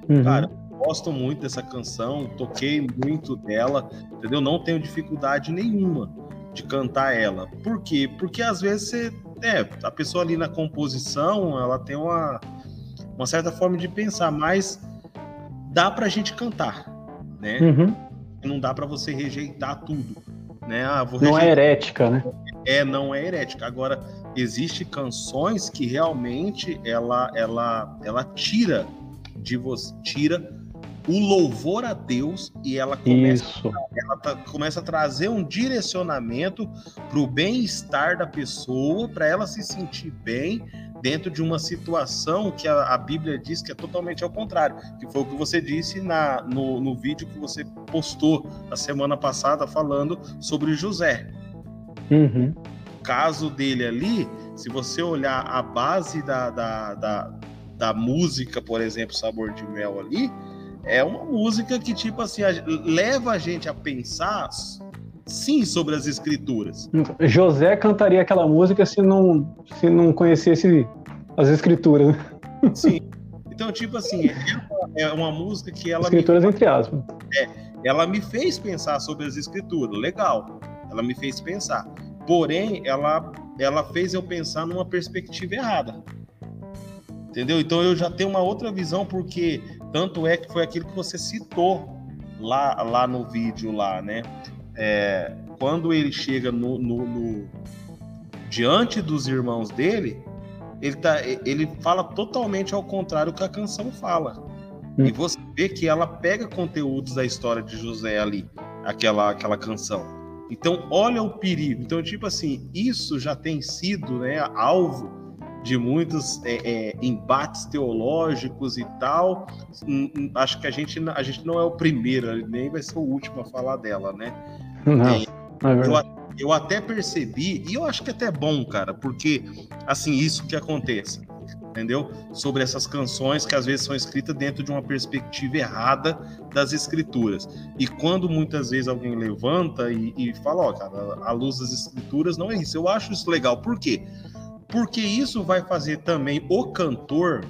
Uhum. Cara, gosto muito dessa canção, toquei muito dela, entendeu? Não tenho dificuldade nenhuma de cantar ela. Por quê? Porque às vezes você, é, a pessoa ali na composição, ela tem uma, uma certa forma de pensar, mas dá pra gente cantar, né? Uhum. Não dá para você rejeitar tudo, né? Ah, não é herética, né? É, não é herética. Agora, existe canções que realmente ela ela ela tira de você, tira o louvor a Deus e ela começa, Isso. ela tá, começa a trazer um direcionamento para o bem-estar da pessoa, para ela se sentir bem dentro de uma situação que a, a, Bíblia diz que é totalmente ao contrário, que foi o que você disse na, no, no vídeo que você postou na semana passada falando sobre José. Uhum. O caso dele ali, se você olhar a base da, da, da, da música, por exemplo, Sabor de Mel ali, é uma música que, tipo assim, a, leva a gente a pensar, sim, sobre as escrituras. José cantaria aquela música se não, se não conhecesse as escrituras. Né? Sim. Então, tipo assim, é, é uma música que ela. Escrituras me, entre aspas. É, ela me fez pensar sobre as escrituras. Legal. Ela me fez pensar. Porém, ela, ela fez eu pensar numa perspectiva errada. Entendeu? Então eu já tenho uma outra visão, porque tanto é que foi aquilo que você citou lá, lá no vídeo lá, né? É, quando ele chega no, no, no, diante dos irmãos dele, ele, tá, ele fala totalmente ao contrário do que a canção fala. Hum. E você vê que ela pega conteúdos da história de José ali, aquela, aquela canção. Então, olha o perigo. Então, tipo assim, isso já tem sido né, alvo de muitos é, é, embates teológicos e tal. Hum, hum, acho que a gente, a gente não é o primeiro, nem vai ser o último a falar dela, né? Não, é, é eu, eu até percebi, e eu acho que é até bom, cara, porque, assim, isso que acontece, entendeu? Sobre essas canções que às vezes são escritas dentro de uma perspectiva errada das escrituras. E quando muitas vezes alguém levanta e, e fala, ó, oh, cara, a luz das escrituras não é isso. Eu acho isso legal. Por quê? Porque isso vai fazer também o cantor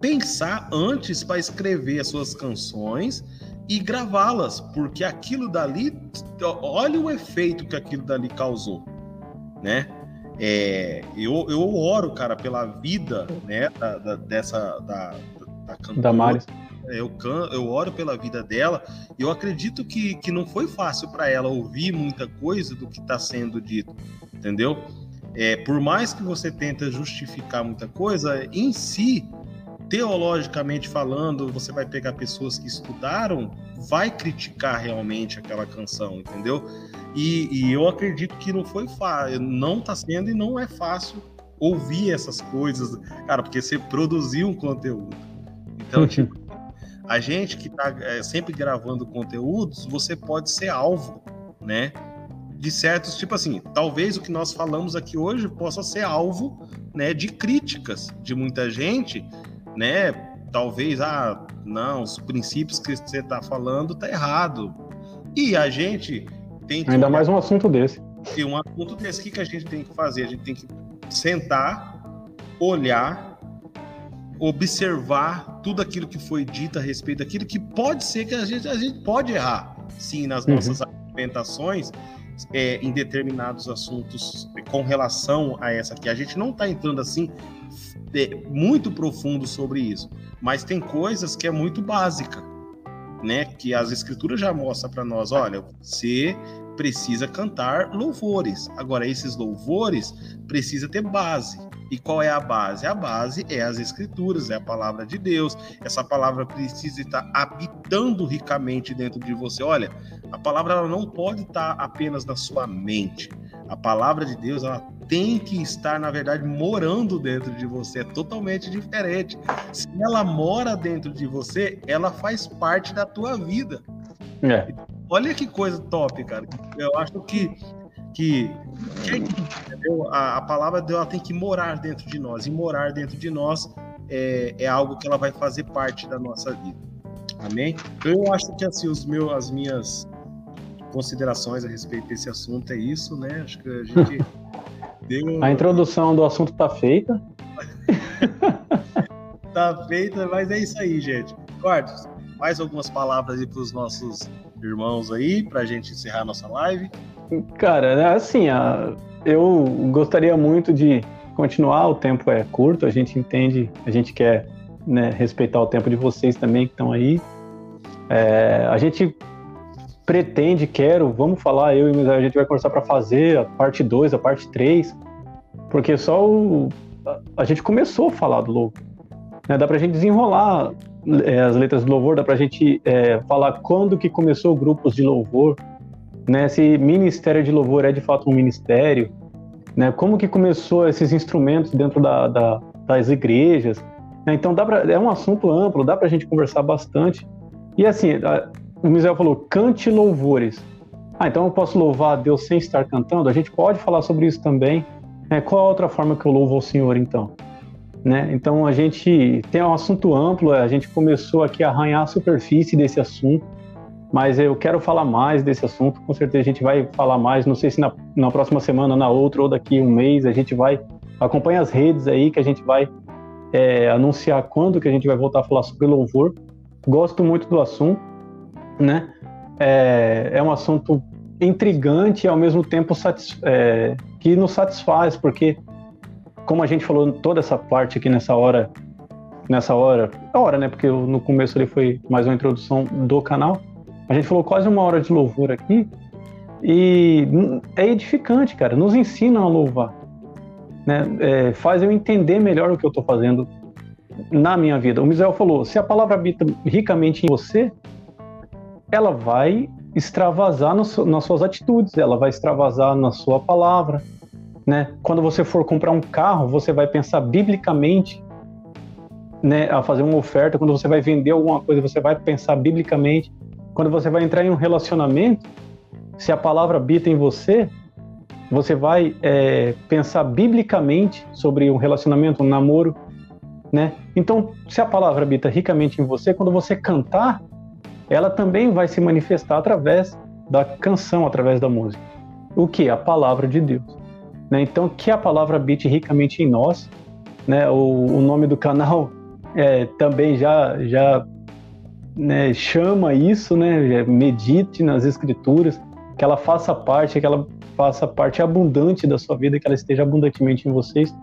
pensar antes para escrever as suas canções e gravá-las, porque aquilo dali, olha o efeito que aquilo dali causou, né? É, eu, eu oro, cara, pela vida, né, da, da dessa da, da cantora. Da Maris. Eu, can, eu oro pela vida dela eu acredito que, que não foi fácil para ela ouvir muita coisa do que está sendo dito, entendeu? É, por mais que você tente justificar muita coisa, em si, teologicamente falando, você vai pegar pessoas que estudaram, vai criticar realmente aquela canção, entendeu? E, e eu acredito que não foi fácil, não está sendo e não é fácil ouvir essas coisas, cara, porque você produziu um conteúdo. Então, tipo, a gente que está é, sempre gravando conteúdos, você pode ser alvo, né? De certos, tipo assim, talvez o que nós falamos aqui hoje possa ser alvo, né, de críticas de muita gente, né? Talvez, ah, não, os princípios que você está falando tá errado. E a gente tem que. Ainda mais um assunto desse. E um assunto desse, o que, que a gente tem que fazer? A gente tem que sentar, olhar, observar tudo aquilo que foi dito a respeito daquilo que pode ser que a gente, a gente pode errar, sim, nas uhum. nossas argumentações, é, em determinados assuntos com relação a essa aqui. A gente não está entrando assim é, muito profundo sobre isso, mas tem coisas que é muito básica, né? Que as escrituras já mostram para nós, olha, você precisa cantar louvores. Agora esses louvores precisa ter base. E qual é a base? A base é as escrituras, é a palavra de Deus. Essa palavra precisa estar habitando ricamente dentro de você. Olha, a palavra ela não pode estar apenas na sua mente. A palavra de Deus, ela tem que estar, na verdade, morando dentro de você. É totalmente diferente. Se ela mora dentro de você, ela faz parte da tua vida. É. Olha que coisa top, cara. Eu acho que que, a, a, palavra de Deus ela tem que morar dentro de nós e morar dentro de nós é, é algo que ela vai fazer parte da nossa vida. Amém? Eu acho que assim os meus, as minhas considerações a respeito desse assunto é isso, né? Acho que a gente deu... A introdução do assunto tá feita. tá feita, mas é isso aí, gente. Cortes, mais algumas palavras aí para os nossos irmãos aí, para a gente encerrar nossa live. Cara, assim, eu gostaria muito de continuar, o tempo é curto, a gente entende, a gente quer né, respeitar o tempo de vocês também que estão aí. É, a gente pretende, quero, vamos falar, eu e o a gente vai começar para fazer a parte 2, a parte 3, porque só o, a, a, gente começou a falar do louvor. Né? Dá para a gente desenrolar é, as letras do louvor, dá para a gente é, falar quando que começou grupos de louvor, né? Se ministério de louvor é de fato um ministério, né? Como que começou esses instrumentos dentro da, da, das igrejas? Né? Então dá pra, é um assunto amplo, dá para a gente conversar bastante. E assim, a, o Misael falou, cante louvores. Ah, então eu posso louvar a Deus sem estar cantando? A gente pode falar sobre isso também. Né? Qual a outra forma que eu louvo ao Senhor, então? Né? Então a gente tem um assunto amplo, a gente começou aqui a arranhar a superfície desse assunto mas eu quero falar mais desse assunto. Com certeza a gente vai falar mais. Não sei se na, na próxima semana, na outra ou daqui um mês a gente vai acompanhar as redes aí que a gente vai é, anunciar quando que a gente vai voltar a falar sobre louvor. Gosto muito do assunto, né? É, é um assunto intrigante e ao mesmo tempo é, que nos satisfaz, porque como a gente falou toda essa parte aqui nessa hora, nessa hora, hora, né? Porque no começo ele foi mais uma introdução do canal. A gente falou quase uma hora de louvor aqui e é edificante, cara. Nos ensina a louvar, né? É, faz eu entender melhor o que eu estou fazendo na minha vida. O Misael falou: se a palavra habita ricamente em você, ela vai extravasar no, nas suas atitudes, ela vai extravasar na sua palavra, né? Quando você for comprar um carro, você vai pensar biblicamente, né, a fazer uma oferta. Quando você vai vender alguma coisa, você vai pensar biblicamente quando você vai entrar em um relacionamento, se a palavra habita em você, você vai é, pensar biblicamente sobre um relacionamento, um namoro, né? Então, se a palavra habita ricamente em você, quando você cantar, ela também vai se manifestar através da canção, através da música. O que? A palavra de Deus. Né? Então, que a palavra habite ricamente em nós. Né? O, o nome do canal é, também já, já né, chama isso, né, medite nas escrituras, que ela faça parte, que ela faça parte abundante da sua vida, que ela esteja abundantemente em vocês,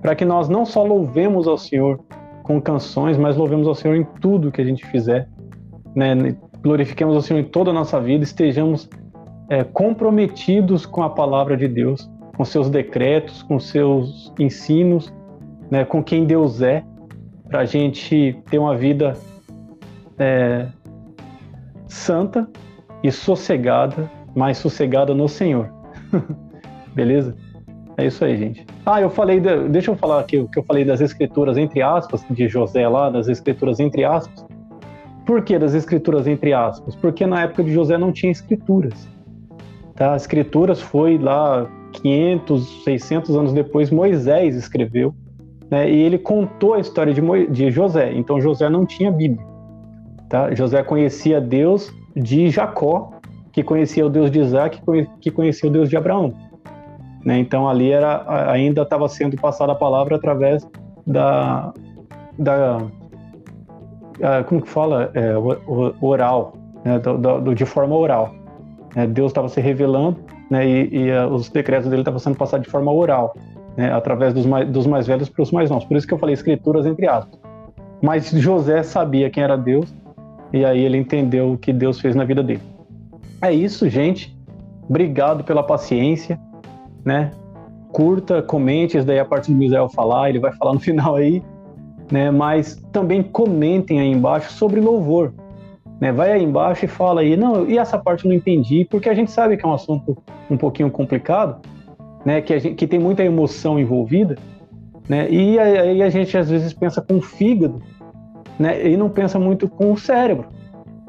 para que nós não só louvemos ao Senhor com canções, mas louvemos ao Senhor em tudo que a gente fizer, né, glorifiquemos ao Senhor em toda a nossa vida, estejamos é, comprometidos com a palavra de Deus, com seus decretos, com seus ensinos, né, com quem Deus é, para a gente ter uma vida é, santa e sossegada, mais sossegada no Senhor. Beleza? É isso aí, gente. Ah, eu falei, de, deixa eu falar aqui o que eu falei das escrituras entre aspas, de José lá, das escrituras entre aspas. Por que das escrituras entre aspas? Porque na época de José não tinha escrituras. Tá? As escrituras foi lá 500, 600 anos depois, Moisés escreveu, né? e ele contou a história de, Mo... de José. Então José não tinha Bíblia. Tá? José conhecia Deus de Jacó, que conhecia o Deus de Isaac, que conhecia o Deus de Abraão. Né? Então ali era, ainda estava sendo passada a palavra através da, da como que fala, é, oral, né? do, do, de forma oral. Né? Deus estava se revelando né? e, e uh, os decretos dele estavam sendo passados de forma oral, né? através dos mais, dos mais velhos para os mais novos. Por isso que eu falei escrituras entre aspas. Mas José sabia quem era Deus e aí ele entendeu o que Deus fez na vida dele. É isso, gente. Obrigado pela paciência, né? Curta, comente, isso daí é a parte do Misael falar, ele vai falar no final aí, né? Mas também comentem aí embaixo sobre louvor. Né? Vai aí embaixo e fala aí, não, e essa parte eu não entendi, porque a gente sabe que é um assunto um pouquinho complicado, né, que, gente, que tem muita emoção envolvida, né, e aí a gente às vezes pensa com o fígado, né, e não pensa muito com o cérebro.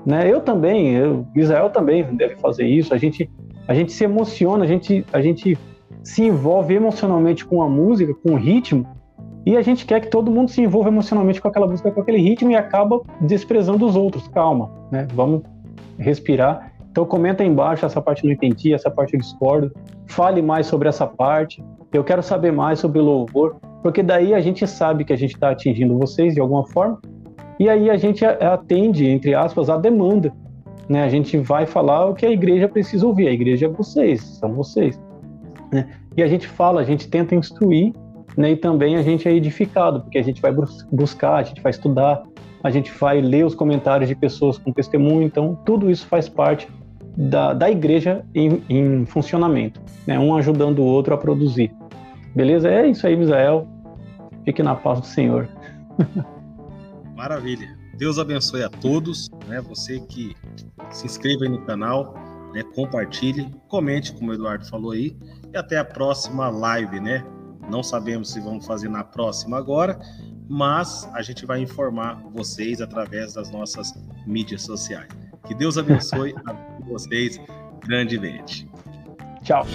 Né? Eu também, eu, Israel também deve fazer isso. A gente, a gente se emociona, a gente, a gente se envolve emocionalmente com a música, com o ritmo, e a gente quer que todo mundo se envolva emocionalmente com aquela música, com aquele ritmo e acaba desprezando os outros. Calma, né? Vamos respirar. Então comenta aí embaixo essa parte eu não entendi, essa parte eu discordo. Fale mais sobre essa parte. Eu quero saber mais sobre louvor, porque daí a gente sabe que a gente está atingindo vocês de alguma forma e aí a gente atende, entre aspas, a demanda. Né? A gente vai falar o que a igreja precisa ouvir. A igreja é vocês, são vocês. Né? E a gente fala, a gente tenta instruir, né? e também a gente é edificado, porque a gente vai buscar, a gente vai estudar, a gente vai ler os comentários de pessoas com testemunho. Então, tudo isso faz parte da, da igreja em, em funcionamento, né? um ajudando o outro a produzir. Beleza? É isso aí, Misael. Fique na paz do Senhor. Maravilha. Deus abençoe a todos, né? Você que se inscreva aí no canal, né? Compartilhe, comente, como o Eduardo falou aí, e até a próxima live, né? Não sabemos se vamos fazer na próxima agora, mas a gente vai informar vocês através das nossas mídias sociais. Que Deus abençoe a vocês grandemente. Tchau.